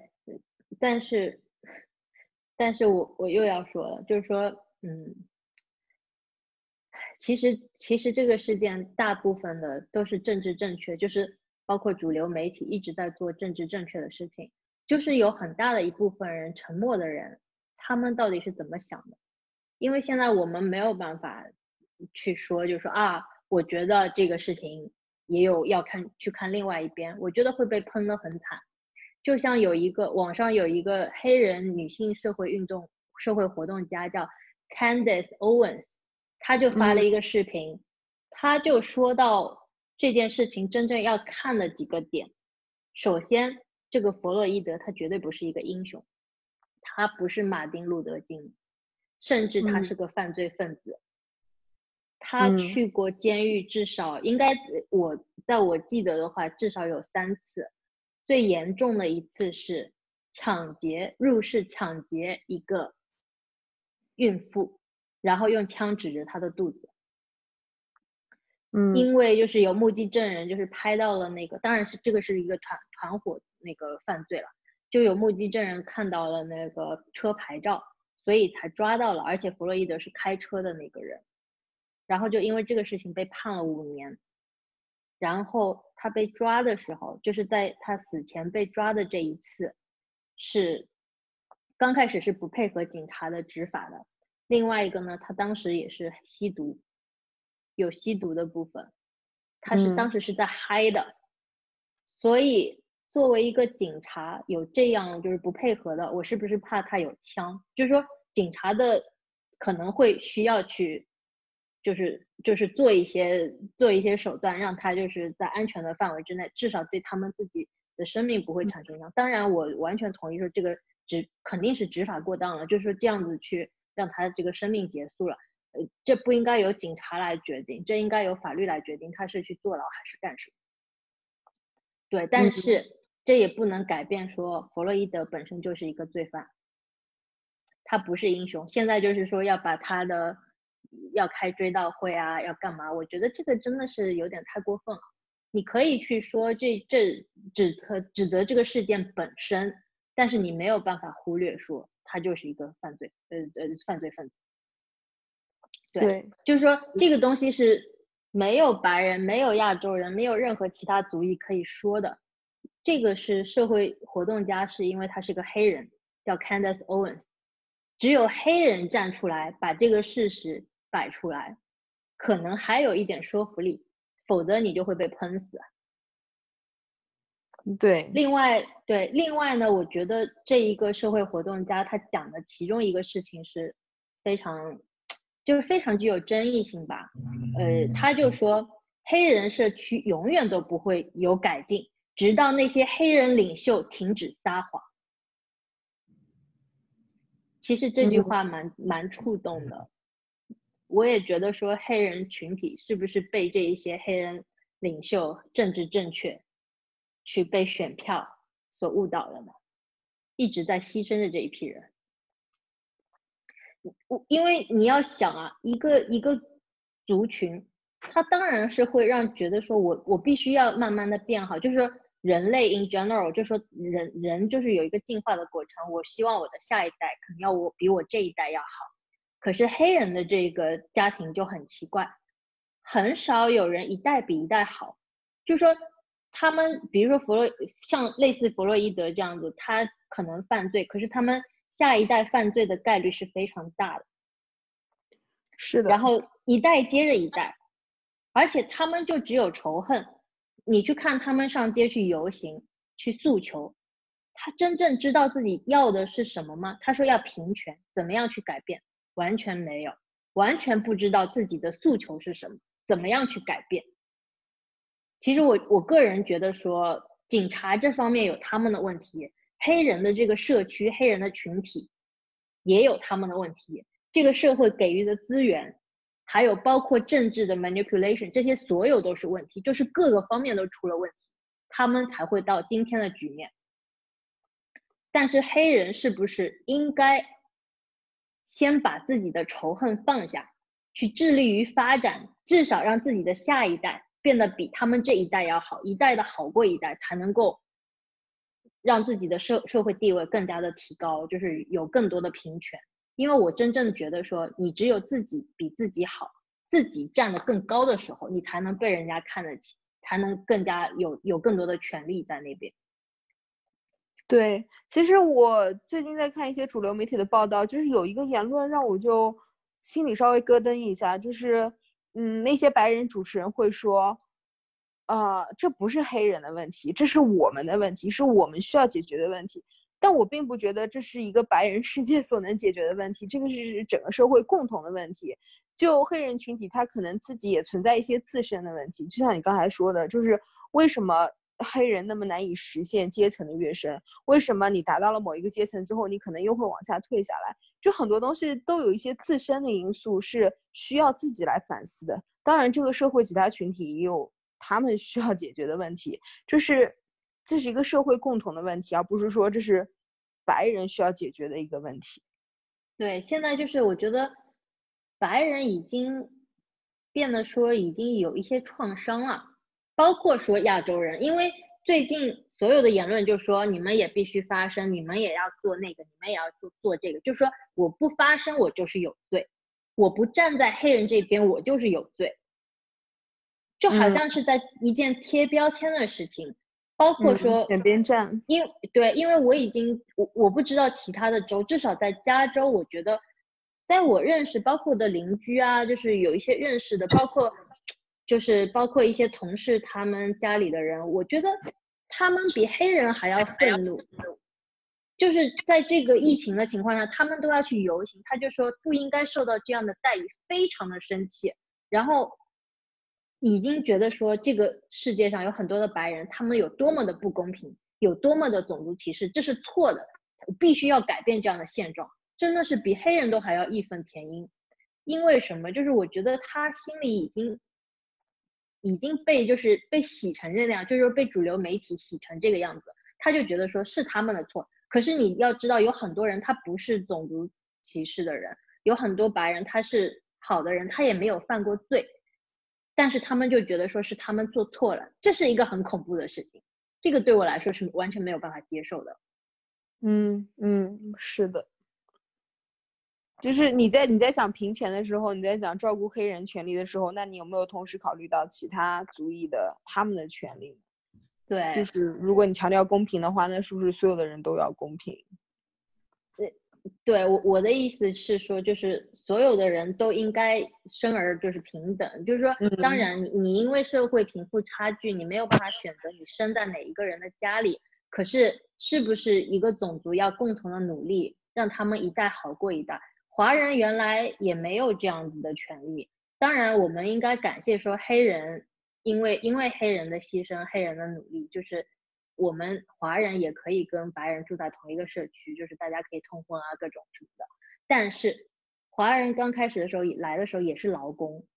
但是，但是我我又要说了，就是说，嗯。其实，其实这个事件大部分的都是政治正确，就是包括主流媒体一直在做政治正确的事情，就是有很大的一部分人沉默的人，他们到底是怎么想的？因为现在我们没有办法去说，就说啊，我觉得这个事情也有要看去看另外一边，我觉得会被喷得很惨。就像有一个网上有一个黑人女性社会运动社会活动家叫 Candice Owens。他就发了一个视频，他就说到这件事情真正要看的几个点。首先，这个弗洛伊德他绝对不是一个英雄，他不是马丁路德金，甚至他是个犯罪分子。他去过监狱，至少应该我在我记得的话，至少有三次。最严重的一次是抢劫入室抢劫一个孕妇。然后用枪指着他的肚子，嗯，因为就是有目击证人，就是拍到了那个，当然是这个是一个团团伙那个犯罪了，就有目击证人看到了那个车牌照，所以才抓到了，而且弗洛伊德是开车的那个人，然后就因为这个事情被判了五年，然后他被抓的时候，就是在他死前被抓的这一次，是刚开始是不配合警察的执法的。另外一个呢，他当时也是吸毒，有吸毒的部分，他是当时是在嗨的，所以作为一个警察有这样就是不配合的，我是不是怕他有枪？就是说警察的可能会需要去，就是就是做一些做一些手段，让他就是在安全的范围之内，至少对他们自己的生命不会产生影响。当然，我完全同意说这个执肯定是执法过当了，就是说这样子去。让他这个生命结束了，呃，这不应该由警察来决定，这应该由法律来决定，他是去坐牢还是干什么？对，但是这也不能改变说弗洛伊德本身就是一个罪犯，他不是英雄。现在就是说要把他的要开追悼会啊，要干嘛？我觉得这个真的是有点太过分了。你可以去说这这指责指责这个事件本身，但是你没有办法忽略说。他就是一个犯罪，呃呃，犯罪分子。对，就是说这个东西是没有白人、没有亚洲人、没有任何其他族裔可以说的。这个是社会活动家，是因为他是个黑人叫 Candace Owens，只有黑人站出来把这个事实摆出来，可能还有一点说服力，否则你就会被喷死。对，另外，对，另外呢，我觉得这一个社会活动家他讲的其中一个事情是非常，就是非常具有争议性吧。呃，他就说黑人社区永远都不会有改进，直到那些黑人领袖停止撒谎。其实这句话蛮蛮触动的，我也觉得说黑人群体是不是被这一些黑人领袖政治正确？去被选票所误导了呢？一直在牺牲的这一批人，我因为你要想啊，一个一个族群，他当然是会让觉得说我我必须要慢慢的变好，就是说人类 in general，就说人人就是有一个进化的过程，我希望我的下一代肯定要我比我这一代要好。可是黑人的这个家庭就很奇怪，很少有人一代比一代好，就说。他们比如说弗洛，像类似弗洛伊德这样子，他可能犯罪，可是他们下一代犯罪的概率是非常大的。是的。然后一代接着一代，而且他们就只有仇恨。你去看他们上街去游行去诉求，他真正知道自己要的是什么吗？他说要平权，怎么样去改变？完全没有，完全不知道自己的诉求是什么，怎么样去改变？其实我我个人觉得说，警察这方面有他们的问题，黑人的这个社区、黑人的群体也有他们的问题。这个社会给予的资源，还有包括政治的 manipulation，这些所有都是问题，就是各个方面都出了问题，他们才会到今天的局面。但是黑人是不是应该先把自己的仇恨放下，去致力于发展，至少让自己的下一代？变得比他们这一代要好，一代的好过一代，才能够让自己的社社会地位更加的提高，就是有更多的平权。因为我真正觉得说，你只有自己比自己好，自己站得更高的时候，你才能被人家看得起，才能更加有有更多的权利在那边。对，其实我最近在看一些主流媒体的报道，就是有一个言论让我就心里稍微咯噔一下，就是。嗯，那些白人主持人会说，呃，这不是黑人的问题，这是我们的问题，是我们需要解决的问题。但我并不觉得这是一个白人世界所能解决的问题，这个是整个社会共同的问题。就黑人群体，他可能自己也存在一些自身的问题，就像你刚才说的，就是为什么。黑人那么难以实现阶层的跃升，为什么你达到了某一个阶层之后，你可能又会往下退下来？就很多东西都有一些自身的因素是需要自己来反思的。当然，这个社会其他群体也有他们需要解决的问题，就是这是一个社会共同的问题，而不是说这是白人需要解决的一个问题。对，现在就是我觉得白人已经变得说已经有一些创伤了。包括说亚洲人，因为最近所有的言论就是说你们也必须发声，你们也要做那个，你们也要做做这个，就说我不发声我就是有罪，我不站在黑人这边我就是有罪，就好像是在一件贴标签的事情。包括说选边站，因对，因为我已经我我不知道其他的州，至少在加州，我觉得在我认识，包括我的邻居啊，就是有一些认识的，包括。就是包括一些同事，他们家里的人，我觉得他们比黑人还要愤怒。就是在这个疫情的情况下，他们都要去游行，他就说不应该受到这样的待遇，非常的生气。然后已经觉得说这个世界上有很多的白人，他们有多么的不公平，有多么的种族歧视，这是错的，我必须要改变这样的现状，真的是比黑人都还要义愤填膺。因为什么？就是我觉得他心里已经。已经被就是被洗成这样，就是说被主流媒体洗成这个样子，他就觉得说是他们的错。可是你要知道，有很多人他不是种族歧视的人，有很多白人他是好的人，他也没有犯过罪，但是他们就觉得说是他们做错了，这是一个很恐怖的事情。这个对我来说是完全没有办法接受的。嗯嗯，是的。就是你在你在讲平权的时候，你在讲照顾黑人权利的时候，那你有没有同时考虑到其他族裔的他们的权利？对，就是如果你强调公平的话，那是不是所有的人都要公平？对对我我的意思是说，就是所有的人都应该生而就是平等，就是说，当然你你因为社会贫富差距，你没有办法选择你生在哪一个人的家里，可是是不是一个种族要共同的努力，让他们一代好过一代？华人原来也没有这样子的权利，当然我们应该感谢说黑人，因为因为黑人的牺牲，黑人的努力，就是。我们华人也可以跟白人住在同一个社区，就是大家可以通婚啊，各种什么的。但是华人刚开始的时候来的时候也是劳工，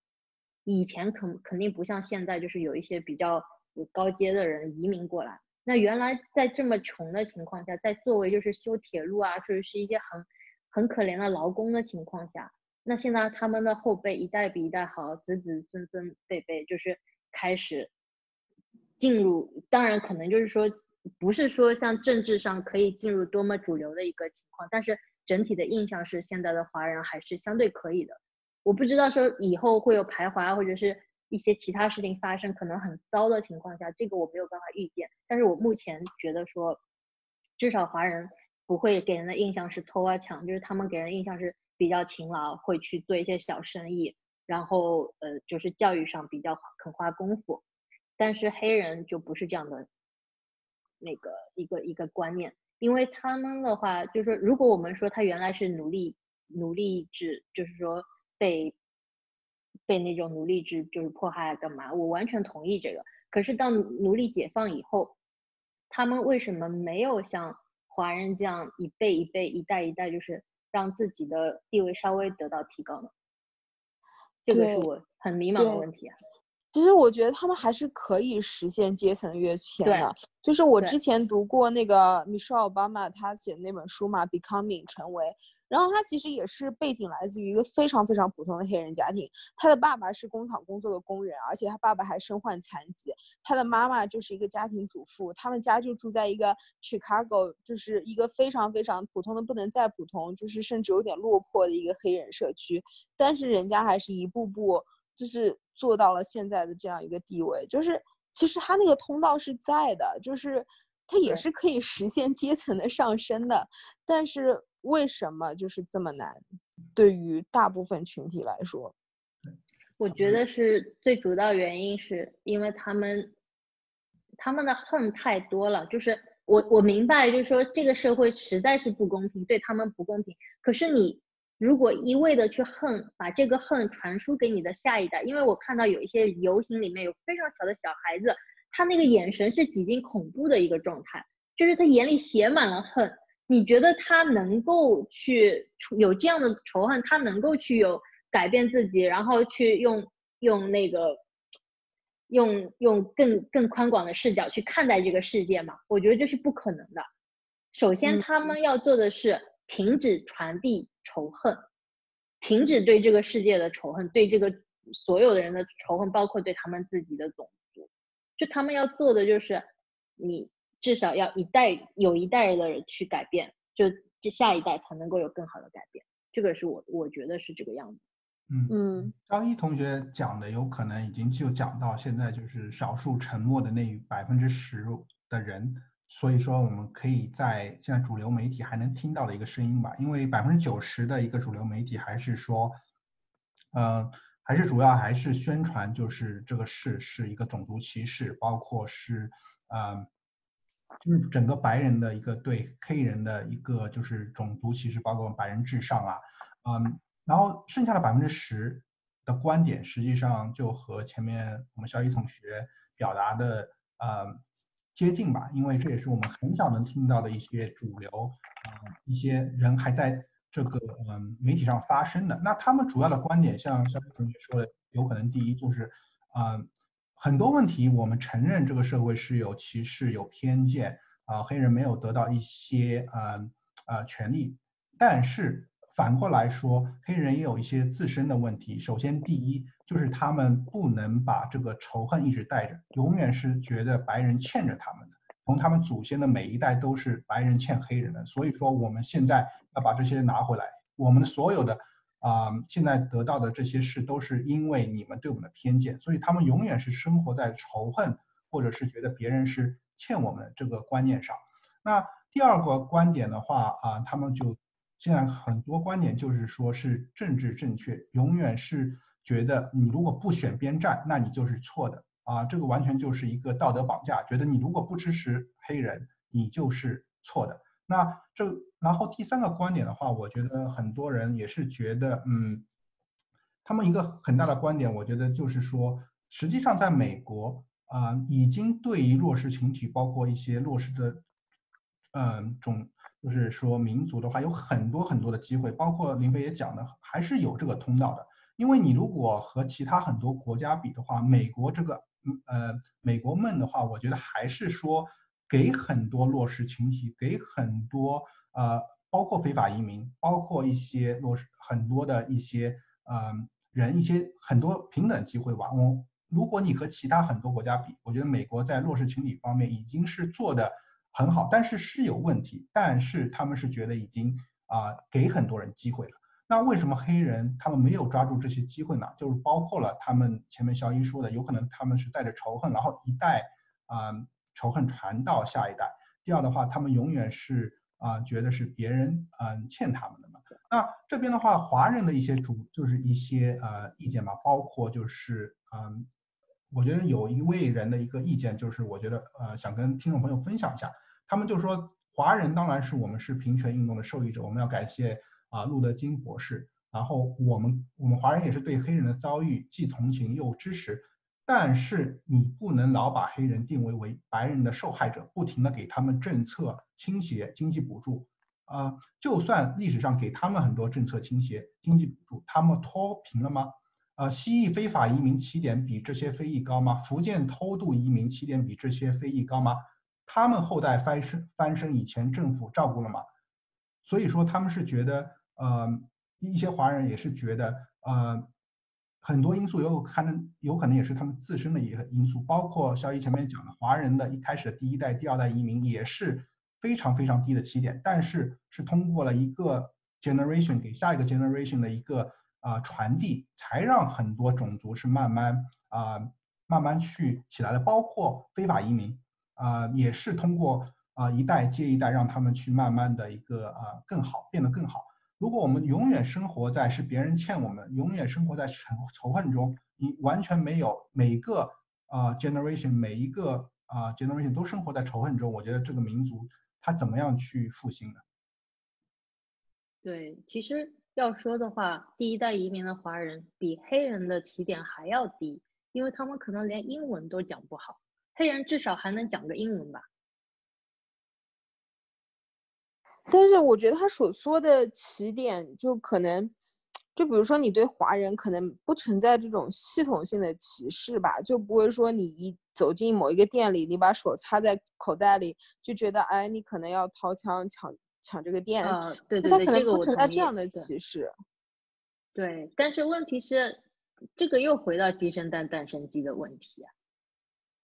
以前肯肯定不像现在，就是有一些比较有高阶的人移民过来。那原来在这么穷的情况下，在作为就是修铁路啊，或者是一些很很可怜的劳工的情况下，那现在他们的后辈一代比一代好，子子孙孙辈辈就是开始。进入当然可能就是说，不是说像政治上可以进入多么主流的一个情况，但是整体的印象是现在的华人还是相对可以的。我不知道说以后会有排华或者是一些其他事情发生，可能很糟的情况下，这个我没有办法预见。但是我目前觉得说，至少华人不会给人的印象是偷啊抢，就是他们给人印象是比较勤劳，会去做一些小生意，然后呃就是教育上比较肯花功夫。但是黑人就不是这样的，那个一个一个观念，因为他们的话就是说，如果我们说他原来是奴隶奴隶制，就是说被被那种奴隶制就是迫害干嘛，我完全同意这个。可是当奴隶解放以后，他们为什么没有像华人这样一辈一辈一代一代，就是让自己的地位稍微得到提高呢？这个是我很迷茫的问题啊。其实我觉得他们还是可以实现阶层跃迁的。就是我之前读过那个 Michelle 奥巴马他写的那本书嘛，《Becoming》成为。然后他其实也是背景来自于一个非常非常普通的黑人家庭。他的爸爸是工厂工作的工人，而且他爸爸还身患残疾。他的妈妈就是一个家庭主妇。他们家就住在一个 Chicago，就是一个非常非常普通的不能再普通，就是甚至有点落魄的一个黑人社区。但是人家还是一步步。就是做到了现在的这样一个地位，就是其实他那个通道是在的，就是他也是可以实现阶层的上升的，但是为什么就是这么难？对于大部分群体来说，我觉得是最主要原因是因为他们他们的恨太多了，就是我我明白，就是说这个社会实在是不公平，对他们不公平，可是你。如果一味的去恨，把这个恨传输给你的下一代，因为我看到有一些游行里面有非常小的小孩子，他那个眼神是几近恐怖的一个状态，就是他眼里写满了恨。你觉得他能够去有这样的仇恨，他能够去有改变自己，然后去用用那个用用更更宽广的视角去看待这个世界吗？我觉得这是不可能的。首先，他们要做的是停止传递。仇恨，停止对这个世界的仇恨，对这个所有的人的仇恨，包括对他们自己的种族。就他们要做的就是，你至少要一代有一代人的人去改变，就这下一代才能够有更好的改变。这个是我我觉得是这个样子。嗯嗯，张一同学讲的有可能已经就讲到现在就是少数沉默的那百分之十的人。所以说，我们可以在现在主流媒体还能听到的一个声音吧，因为百分之九十的一个主流媒体还是说，呃，还是主要还是宣传，就是这个事是一个种族歧视，包括是，呃，就是整个白人的一个对黑人的一个就是种族歧视，包括白人至上啊，嗯，然后剩下的百分之十的观点，实际上就和前面我们小一同学表达的，呃。接近吧，因为这也是我们很少能听到的一些主流，啊，一些人还在这个嗯媒体上发声的。那他们主要的观点，像肖同学说的，有可能第一就是，啊，很多问题我们承认这个社会是有歧视、有偏见，啊，黑人没有得到一些呃呃权利，但是。反过来说，黑人也有一些自身的问题。首先，第一就是他们不能把这个仇恨一直带着，永远是觉得白人欠着他们的。从他们祖先的每一代都是白人欠黑人的，所以说我们现在要把这些拿回来。我们所有的啊，现在得到的这些事都是因为你们对我们的偏见，所以他们永远是生活在仇恨或者是觉得别人是欠我们这个观念上。那第二个观点的话啊，他们就。现在很多观点就是说是政治正确，永远是觉得你如果不选边站，那你就是错的啊，这个完全就是一个道德绑架，觉得你如果不支持黑人，你就是错的。那这然后第三个观点的话，我觉得很多人也是觉得，嗯，他们一个很大的观点，我觉得就是说，实际上在美国啊，已经对于弱势群体，包括一些弱势的，嗯，种。就是说，民族的话有很多很多的机会，包括林飞也讲的，还是有这个通道的。因为你如果和其他很多国家比的话，美国这个，呃，美国梦的话，我觉得还是说给很多弱势群体，给很多呃，包括非法移民，包括一些落实很多的一些呃人，一些很多平等机会吧。我如果你和其他很多国家比，我觉得美国在弱势群体方面已经是做的。很好，但是是有问题。但是他们是觉得已经啊给很多人机会了。那为什么黑人他们没有抓住这些机会呢？就是包括了他们前面肖一说的，有可能他们是带着仇恨，然后一代啊仇恨传到下一代。第二的话，他们永远是啊觉得是别人嗯欠他们的嘛。那这边的话，华人的一些主就是一些呃意见吧，包括就是嗯。我觉得有一位人的一个意见，就是我觉得呃想跟听众朋友分享一下。他们就说，华人当然是我们是平权运动的受益者，我们要感谢啊路德金博士。然后我们我们华人也是对黑人的遭遇既同情又支持。但是你不能老把黑人定位为白人的受害者，不停的给他们政策倾斜、经济补助。啊，就算历史上给他们很多政策倾斜、经济补助，他们脱贫了吗？呃，西裔非法移民起点比这些非裔高吗？福建偷渡移民起点比这些非裔高吗？他们后代翻身翻身以前政府照顾了吗？所以说他们是觉得，呃，一些华人也是觉得，呃，很多因素有可能有可能也是他们自身的一个因素，包括肖一前面讲的，华人的一开始的第一代、第二代移民也是非常非常低的起点，但是是通过了一个 generation 给下一个 generation 的一个。啊，传递才让很多种族是慢慢啊，慢慢去起来了，包括非法移民啊，也是通过啊一代接一代，让他们去慢慢的一个啊更好，变得更好。如果我们永远生活在是别人欠我们，永远生活在仇仇恨中，你完全没有每个啊 generation 每一个啊 generation 都生活在仇恨中，我觉得这个民族它怎么样去复兴呢？对，其实。要说的话，第一代移民的华人比黑人的起点还要低，因为他们可能连英文都讲不好，黑人至少还能讲个英文吧。但是我觉得他所说的起点，就可能，就比如说你对华人可能不存在这种系统性的歧视吧，就不会说你一走进某一个店里，你把手插在口袋里，就觉得哎，你可能要掏枪抢。抢这个店，对对对，这个不存在这样的歧视。对，但是问题是，这个又回到鸡生蛋，蛋生鸡的问题啊。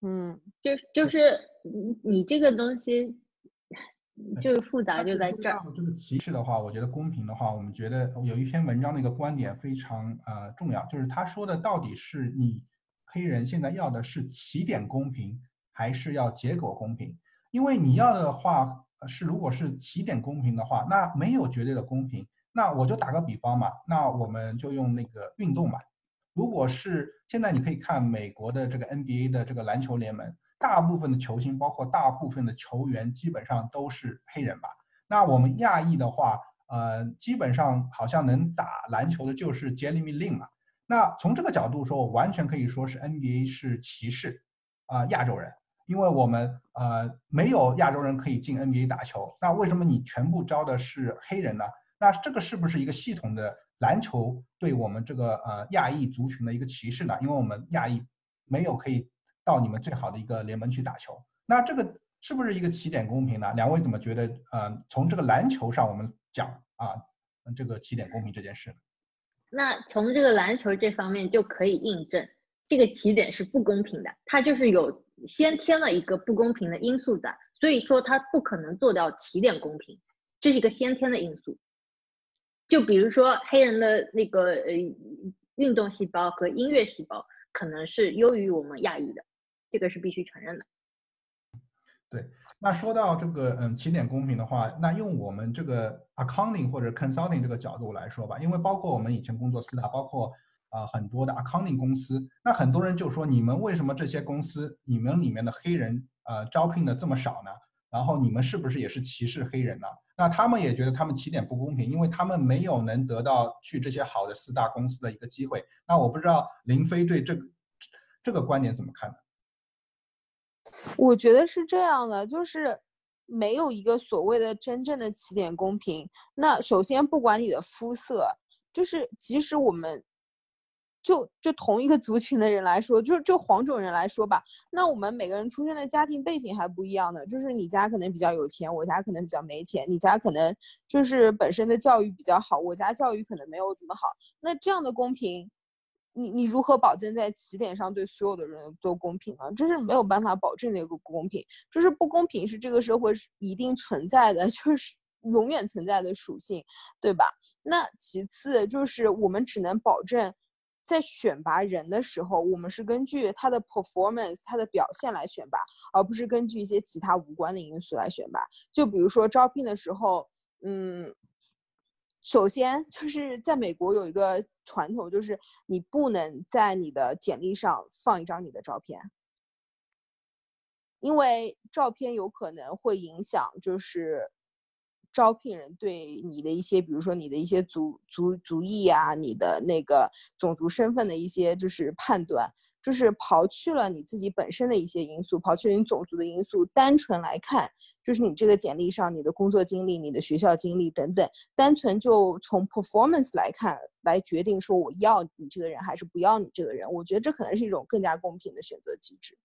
嗯，就就是你你这个东西，就是复杂就在这儿。这个歧视的话，我觉得公平的话，我们觉得有一篇文章的一个观点非常呃重要，就是他说的到底是你黑人现在要的是起点公平，还是要结果公平？因为你要的话。是，如果是起点公平的话，那没有绝对的公平。那我就打个比方嘛，那我们就用那个运动嘛。如果是现在你可以看美国的这个 NBA 的这个篮球联盟，大部分的球星，包括大部分的球员，基本上都是黑人吧？那我们亚裔的话，呃，基本上好像能打篮球的就是 Jeremy Lin 嘛。那从这个角度说，我完全可以说是 NBA 是歧视啊亚洲人。因为我们呃没有亚洲人可以进 NBA 打球，那为什么你全部招的是黑人呢？那这个是不是一个系统的篮球对我们这个呃亚裔族群的一个歧视呢？因为我们亚裔没有可以到你们最好的一个联盟去打球，那这个是不是一个起点公平呢？两位怎么觉得？呃，从这个篮球上我们讲啊，这个起点公平这件事。那从这个篮球这方面就可以印证，这个起点是不公平的，它就是有。先天了一个不公平的因素在，所以说它不可能做到起点公平，这是一个先天的因素。就比如说黑人的那个呃运动细胞和音乐细胞可能是优于我们亚裔的，这个是必须承认的。对，那说到这个嗯起点公平的话，那用我们这个 accounting 或者 consulting 这个角度来说吧，因为包括我们以前工作四大，包括啊很多的 accounting 公司，那很多人就说你们为什么这些公司你们里面的黑人呃招聘的这么少呢？然后你们是不是也是歧视黑人呢？那他们也觉得他们起点不公平，因为他们没有能得到去这些好的四大公司的一个机会。那我不知道林飞对这个这个观点怎么看呢？我觉得是这样的，就是没有一个所谓的真正的起点公平。那首先不管你的肤色，就是即使我们。就就同一个族群的人来说，就就黄种人来说吧，那我们每个人出生的家庭背景还不一样的，就是你家可能比较有钱，我家可能比较没钱，你家可能就是本身的教育比较好，我家教育可能没有怎么好。那这样的公平，你你如何保证在起点上对所有的人都公平呢？这是没有办法保证的一个公平，就是不公平是这个社会是一定存在的，就是永远存在的属性，对吧？那其次就是我们只能保证。在选拔人的时候，我们是根据他的 performance，他的表现来选拔，而不是根据一些其他无关的因素来选拔。就比如说招聘的时候，嗯，首先就是在美国有一个传统，就是你不能在你的简历上放一张你的照片，因为照片有可能会影响，就是。招聘人对你的一些，比如说你的一些族族族裔啊，你的那个种族身份的一些就是判断，就是刨去了你自己本身的一些因素，刨去你种族的因素，单纯来看，就是你这个简历上你的工作经历、你的学校经历等等，单纯就从 performance 来看，来决定说我要你这个人还是不要你这个人，我觉得这可能是一种更加公平的选择机制。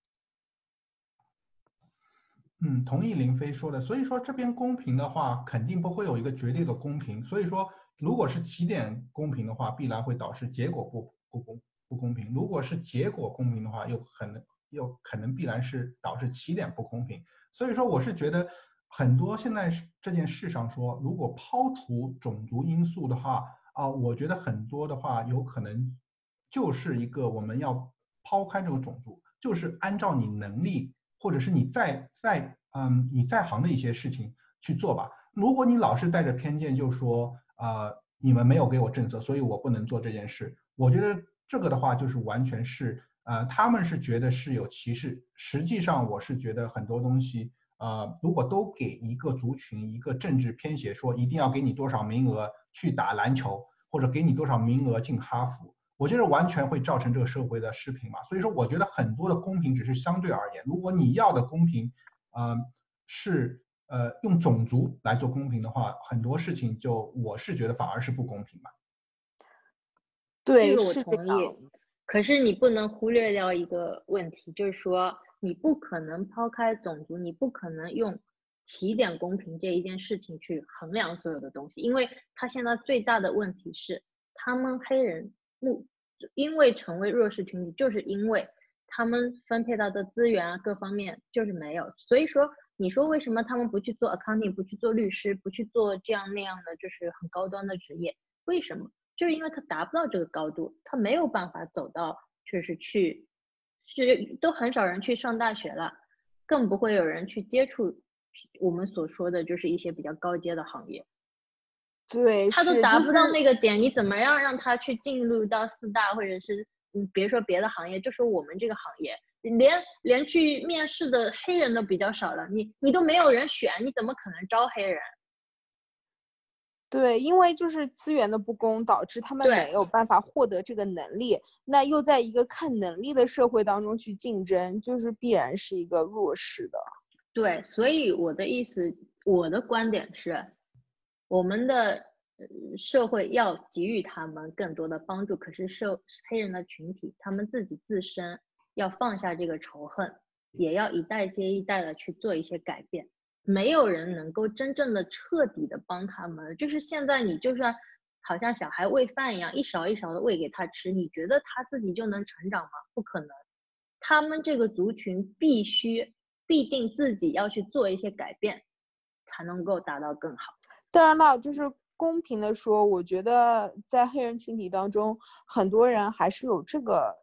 嗯，同意林飞说的。所以说这边公平的话，肯定不会有一个绝对的公平。所以说，如果是起点公平的话，必然会导致结果不不公不公平；如果是结果公平的话，又可能又可能必然是导致起点不公平。所以说，我是觉得很多现在这件事上说，如果抛除种族因素的话啊，我觉得很多的话有可能就是一个我们要抛开这个种族，就是按照你能力。或者是你在在嗯你在行的一些事情去做吧。如果你老是带着偏见，就说啊你们没有给我政策，所以我不能做这件事。我觉得这个的话就是完全是呃他们是觉得是有歧视。实际上我是觉得很多东西呃如果都给一个族群一个政治偏斜，说一定要给你多少名额去打篮球，或者给你多少名额进哈佛。我觉得完全会造成这个社会的失平嘛，所以说我觉得很多的公平只是相对而言。如果你要的公平，呃，是呃用种族来做公平的话，很多事情就我是觉得反而是不公平吧。对，这个我同意。可是你不能忽略掉一个问题，就是说你不可能抛开种族，你不可能用起点公平这一件事情去衡量所有的东西，因为他现在最大的问题是他们黑人目。因为成为弱势群体，就是因为他们分配到的资源啊，各方面就是没有。所以说，你说为什么他们不去做 accounting，不去做律师，不去做这样那样的就是很高端的职业？为什么？就是因为他达不到这个高度，他没有办法走到，就是去，是都很少人去上大学了，更不会有人去接触我们所说的就是一些比较高阶的行业。对，他都达不到那个点，你怎么样让他去进入到四大，或者是嗯，别说别的行业，就说我们这个行业，连连去面试的黑人都比较少了，你你都没有人选，你怎么可能招黑人？对，因为就是资源的不公，导致他们没有办法获得这个能力，那又在一个看能力的社会当中去竞争，就是必然是一个弱势的。对，所以我的意思，我的观点是。我们的社会要给予他们更多的帮助，可是社黑人的群体，他们自己自身要放下这个仇恨，也要一代接一代的去做一些改变。没有人能够真正的彻底的帮他们。就是现在你就算好像小孩喂饭一样，一勺一勺的喂给他吃，你觉得他自己就能成长吗？不可能。他们这个族群必须必定自己要去做一些改变，才能够达到更好。当然了，就是公平的说，我觉得在黑人群体当中，很多人还是有这个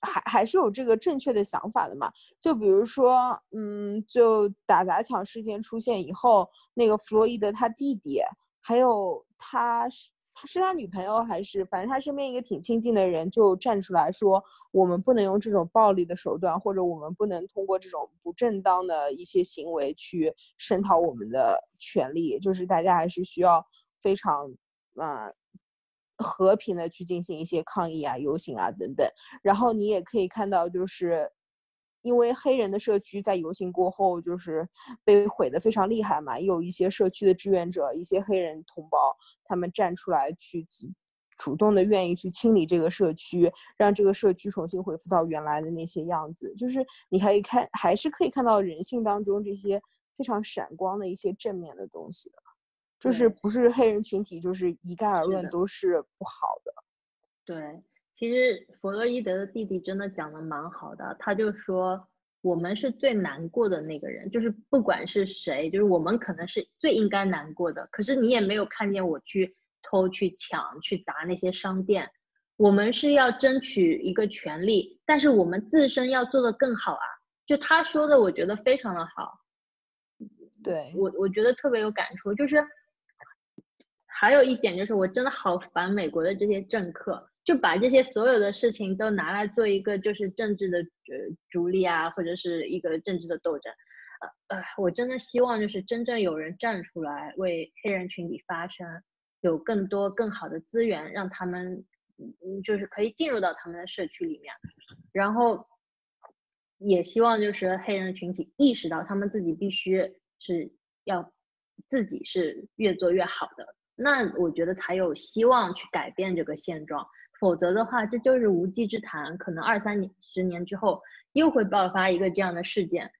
还还是有这个正确的想法的嘛。就比如说，嗯，就打砸抢事件出现以后，那个弗洛伊德他弟弟，还有他是。他是他女朋友还是反正他身边一个挺亲近的人就站出来说，我们不能用这种暴力的手段，或者我们不能通过这种不正当的一些行为去声讨我们的权利，就是大家还是需要非常啊和平的去进行一些抗议啊、游行啊等等。然后你也可以看到，就是。因为黑人的社区在游行过后就是被毁的非常厉害嘛，有一些社区的志愿者，一些黑人同胞，他们站出来去主动的愿意去清理这个社区，让这个社区重新恢复到原来的那些样子。就是你可以看，还是可以看到人性当中这些非常闪光的一些正面的东西的，就是不是黑人群体就是一概而论都是不好的。对。其实弗洛伊德的弟弟真的讲的蛮好的，他就说我们是最难过的那个人，就是不管是谁，就是我们可能是最应该难过的。可是你也没有看见我去偷、去抢、去砸那些商店，我们是要争取一个权利，但是我们自身要做的更好啊。就他说的，我觉得非常的好。对我，我觉得特别有感触。就是还有一点就是，我真的好烦美国的这些政客。就把这些所有的事情都拿来做一个就是政治的呃逐利啊，或者是一个政治的斗争，呃呃，我真的希望就是真正有人站出来为黑人群体发声，有更多更好的资源让他们，嗯就是可以进入到他们的社区里面，然后也希望就是黑人群体意识到他们自己必须是要自己是越做越好的，那我觉得才有希望去改变这个现状。否则的话，这就是无稽之谈。可能二三年、十年之后又会爆发一个这样的事件。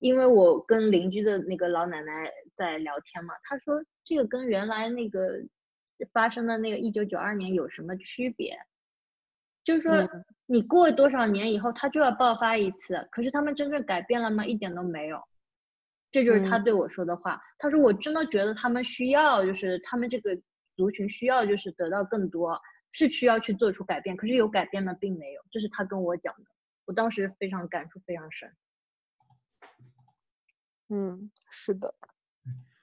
因为我跟邻居的那个老奶奶在聊天嘛，她说这个跟原来那个发生的那个一九九二年有什么区别？就是说你过多少年以后，它就要爆发一次。可是他们真正改变了吗？一点都没有。这就是他对我说的话。他说我真的觉得他们需要，就是他们这个族群需要，就是得到更多。是需要去做出改变，可是有改变吗？并没有，这是他跟我讲的，我当时非常感触非常深。嗯，是的，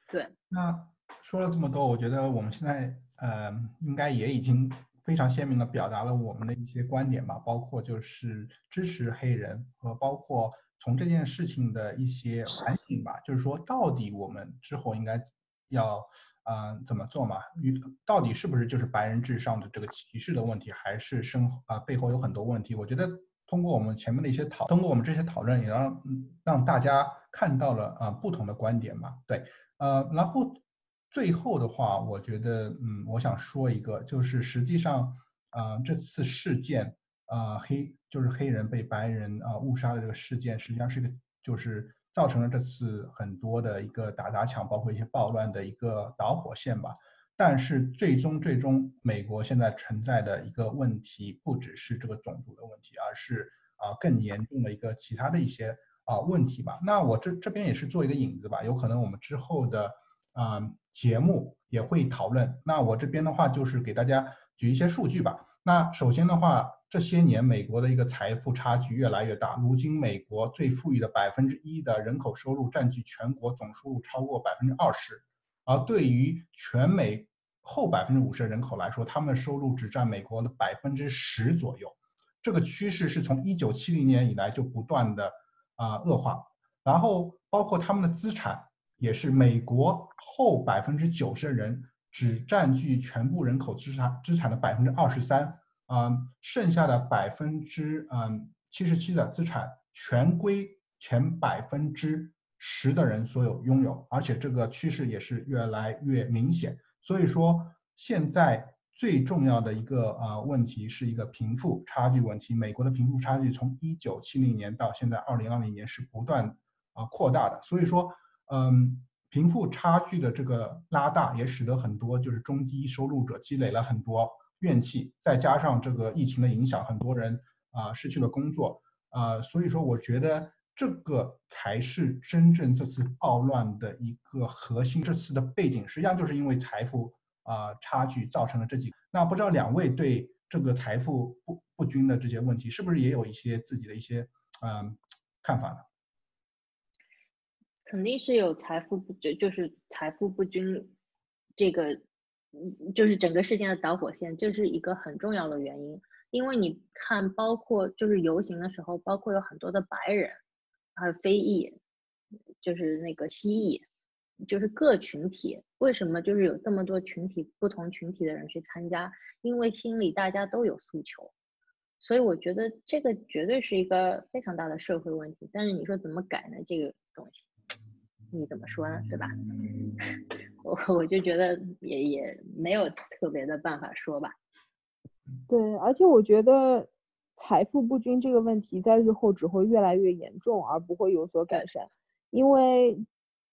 对。那说了这么多，我觉得我们现在呃，应该也已经非常鲜明的表达了我们的一些观点吧，包括就是支持黑人和包括从这件事情的一些反省吧，就是说到底我们之后应该要。啊，怎么做嘛？与到底是不是就是白人至上的这个歧视的问题，还是身啊背后有很多问题？我觉得通过我们前面的一些讨，通过我们这些讨论，也让让大家看到了啊不同的观点嘛。对，呃，然后最后的话，我觉得嗯，我想说一个，就是实际上啊这次事件啊黑就是黑人被白人啊误杀的这个事件，实际上是一个就是。造成了这次很多的一个打砸抢，包括一些暴乱的一个导火线吧。但是最终最终，美国现在存在的一个问题不只是这个种族的问题，而是啊更严重的一个其他的一些啊问题吧。那我这这边也是做一个引子吧，有可能我们之后的啊节目也会讨论。那我这边的话就是给大家举一些数据吧。那首先的话。这些年，美国的一个财富差距越来越大。如今，美国最富裕的百分之一的人口收入占据全国总收入超过百分之二十，而对于全美后百分之五十的人口来说，他们的收入只占美国的百分之十左右。这个趋势是从一九七零年以来就不断的啊恶化。然后，包括他们的资产也是美国后百分之九十的人只占据全部人口资产资产的百分之二十三。嗯，剩下的百分之嗯七十七的资产全归前百分之十的人所有拥有，而且这个趋势也是越来越明显。所以说，现在最重要的一个啊问题是一个贫富差距问题。美国的贫富差距从一九七零年到现在二零二零年是不断啊扩大的。所以说，嗯，贫富差距的这个拉大也使得很多就是中低收入者积累了很多。怨气，再加上这个疫情的影响，很多人啊失去了工作啊，所以说我觉得这个才是真正这次暴乱的一个核心。这次的背景实际上就是因为财富啊差距造成了这几。那不知道两位对这个财富不不均的这些问题，是不是也有一些自己的一些嗯看法呢？肯定是有财富不就就是财富不均这个，就是整个事件的导火线，这是一个很重要的原因。因为你看，包括就是游行的时候，包括有很多的白人，还有非裔，就是那个蜥蜴，就是各群体。为什么就是有这么多群体不同群体的人去参加？因为心里大家都有诉求，所以我觉得这个绝对是一个非常大的社会问题。但是你说怎么改呢？这个东西你怎么说呢？对吧？我我就觉得也也没有特别的办法说吧。对，而且我觉得财富不均这个问题在日后只会越来越严重，而不会有所改善。因为，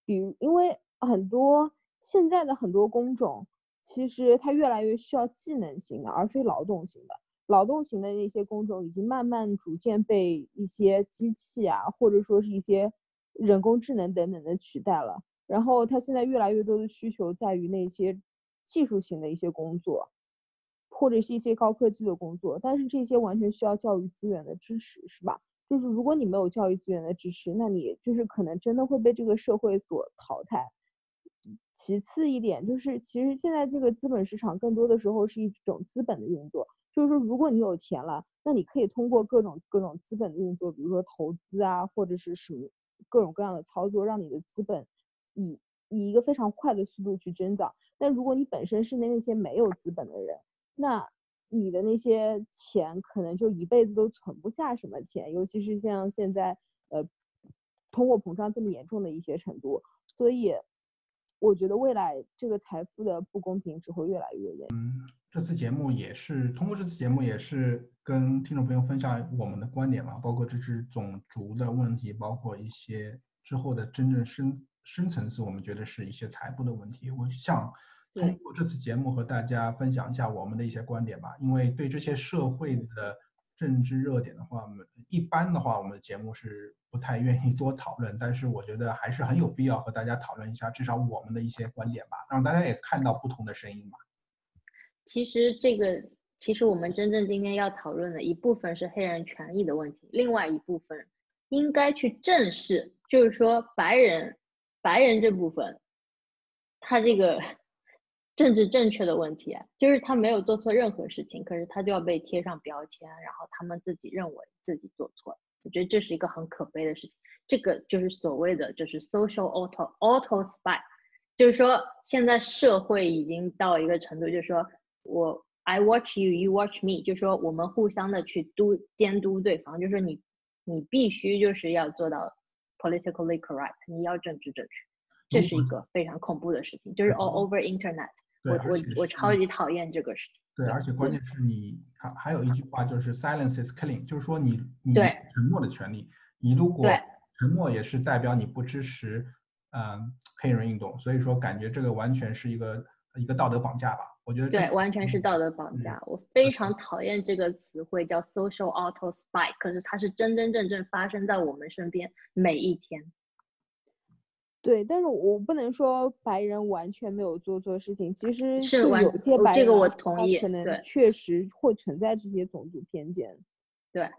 比如，因为很多现在的很多工种，其实它越来越需要技能型的，而非劳动型的。劳动型的那些工种已经慢慢逐渐被一些机器啊，或者说是一些人工智能等等的取代了。然后，它现在越来越多的需求在于那些技术型的一些工作。或者是一些高科技的工作，但是这些完全需要教育资源的支持，是吧？就是如果你没有教育资源的支持，那你就是可能真的会被这个社会所淘汰。其次一点就是，其实现在这个资本市场更多的时候是一种资本的运作，就是说如果你有钱了，那你可以通过各种各种资本的运作，比如说投资啊，或者是什么各种各样的操作，让你的资本以以一个非常快的速度去增长。但如果你本身是那那些没有资本的人，那你的那些钱可能就一辈子都存不下什么钱，尤其是像现在呃通货膨胀这么严重的一些程度，所以我觉得未来这个财富的不公平只会越来越严。嗯，这次节目也是通过这次节目也是跟听众朋友分享我们的观点嘛，包括这是种族的问题，包括一些之后的真正深深层次，我们觉得是一些财富的问题。我想。通过这次节目和大家分享一下我们的一些观点吧，因为对这些社会的政治热点的话，我们一般的话，我们的节目是不太愿意多讨论，但是我觉得还是很有必要和大家讨论一下，至少我们的一些观点吧，让大家也看到不同的声音吧。其实这个，其实我们真正今天要讨论的一部分是黑人权益的问题，另外一部分应该去正视，就是说白人，白人这部分，他这个。政治正确的问题啊，就是他没有做错任何事情，可是他就要被贴上标签，然后他们自己认为自己做错了。我觉得这是一个很可悲的事情。这个就是所谓的就是 social auto auto spy，就是说现在社会已经到一个程度，就是说我 I watch you, you watch me，就是说我们互相的去督监督对方，就是说你你必须就是要做到 politically correct，你要政治正确，这是一个非常恐怖的事情，就是 all over internet。我我我超级讨厌这个事情。对，而且关键是你还还有一句话就是 silence is killing，就是说你你沉默的权利，你如果沉默也是代表你不支持嗯黑人运动，所以说感觉这个完全是一个一个道德绑架吧？我觉得对，完全是道德绑架。我非常讨厌这个词汇叫 social auto spike，可是它是真真正正发生在我们身边每一天。对，但是我不能说白人完全没有做错事情，其实是有些白人，这个我同意，可能确实会存在这些种族偏见。对，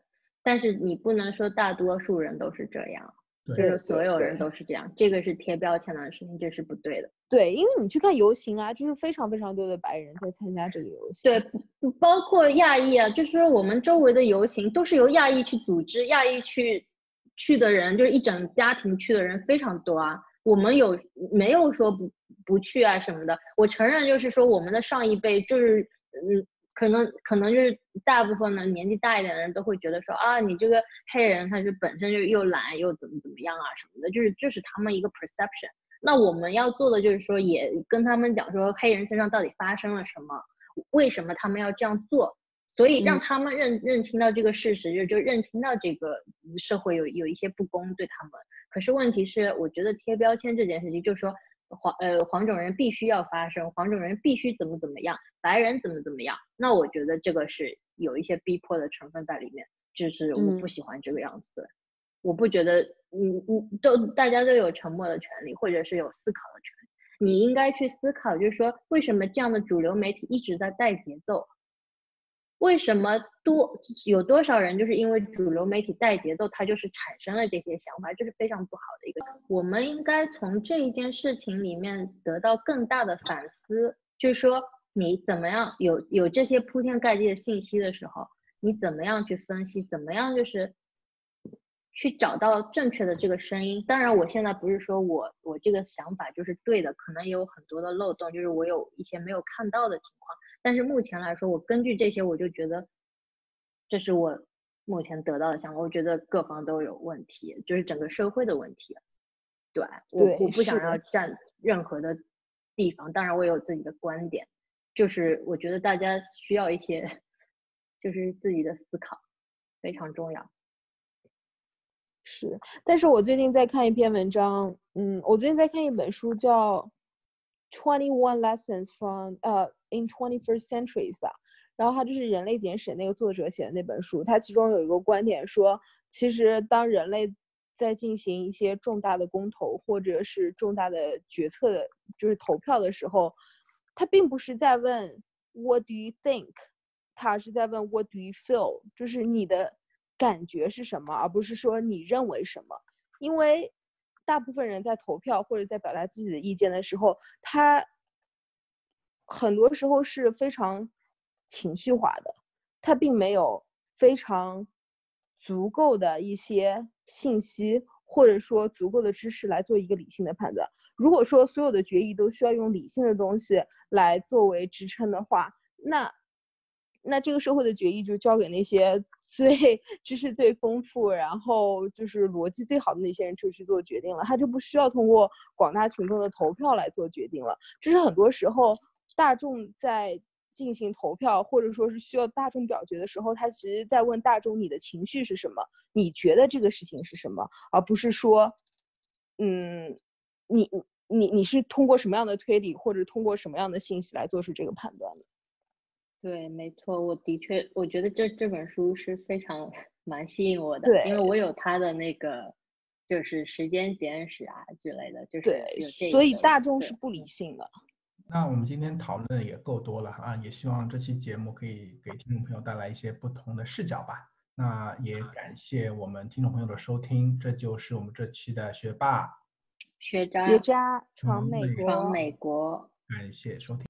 但是你不能说大多数人都是这样，就是所有人都是这样，这个是贴标签的事情，这是不对的。对，因为你去看游行啊，就是非常非常多的白人在参加这个游行。对，包括亚裔啊，就是说我们周围的游行都是由亚裔去组织，亚裔去去的人，就是一整家庭去的人非常多啊。我们有没有说不不去啊什么的？我承认，就是说我们的上一辈就是，嗯，可能可能就是大部分的年纪大一点的人都会觉得说啊，你这个黑人他是本身就又懒又怎么怎么样啊什么的，就是这是他们一个 perception。那我们要做的就是说，也跟他们讲说黑人身上到底发生了什么，为什么他们要这样做。所以让他们认认清到这个事实，就就认清到这个社会有有一些不公对他们。可是问题是，我觉得贴标签这件事情，就是说黄呃黄种人必须要发声，黄种人必须怎么怎么样，白人怎么怎么样。那我觉得这个是有一些逼迫的成分在里面，就是我不喜欢这个样子的。我不觉得，你你，都大家都有沉默的权利，或者是有思考的权利。你应该去思考，就是说为什么这样的主流媒体一直在带节奏。为什么多有多少人就是因为主流媒体带节奏，他就是产生了这些想法，这是非常不好的一个。我们应该从这一件事情里面得到更大的反思，就是说你怎么样有有这些铺天盖地的信息的时候，你怎么样去分析，怎么样就是去找到正确的这个声音。当然，我现在不是说我我这个想法就是对的，可能也有很多的漏洞，就是我有一些没有看到的情况。但是目前来说，我根据这些，我就觉得这是我目前得到的想法。我觉得各方都有问题，就是整个社会的问题。对我，我不想要占任何的地方。当然，我有自己的观点，就是我觉得大家需要一些，就是自己的思考，非常重要。是，但是我最近在看一篇文章，嗯，我最近在看一本书，叫《Twenty One Lessons from》呃。In twenty first centuries 吧，然后他就是《人类简史》那个作者写的那本书，他其中有一个观点说，其实当人类在进行一些重大的公投或者是重大的决策的，就是投票的时候，他并不是在问 What do you think，他是在问 What do you feel，就是你的感觉是什么，而不是说你认为什么。因为大部分人在投票或者在表达自己的意见的时候，他。很多时候是非常情绪化的，他并没有非常足够的一些信息，或者说足够的知识来做一个理性的判断。如果说所有的决议都需要用理性的东西来作为支撑的话，那那这个社会的决议就交给那些 最知识最丰富，然后就是逻辑最好的那些人就去做决定了，他就不需要通过广大群众的投票来做决定了。这是很多时候。大众在进行投票，或者说是需要大众表决的时候，他其实在问大众你的情绪是什么，你觉得这个事情是什么，而不是说，嗯，你你你是通过什么样的推理，或者通过什么样的信息来做出这个判断的？对，没错，我的确，我觉得这这本书是非常蛮吸引我的，对，因为我有他的那个就是时间简史啊之类的，就是对，所以大众是不理性的。那我们今天讨论也够多了啊，也希望这期节目可以给听众朋友带来一些不同的视角吧。那也感谢我们听众朋友的收听，这就是我们这期的学霸、学渣、学渣闯美国、闯美国，感谢收听。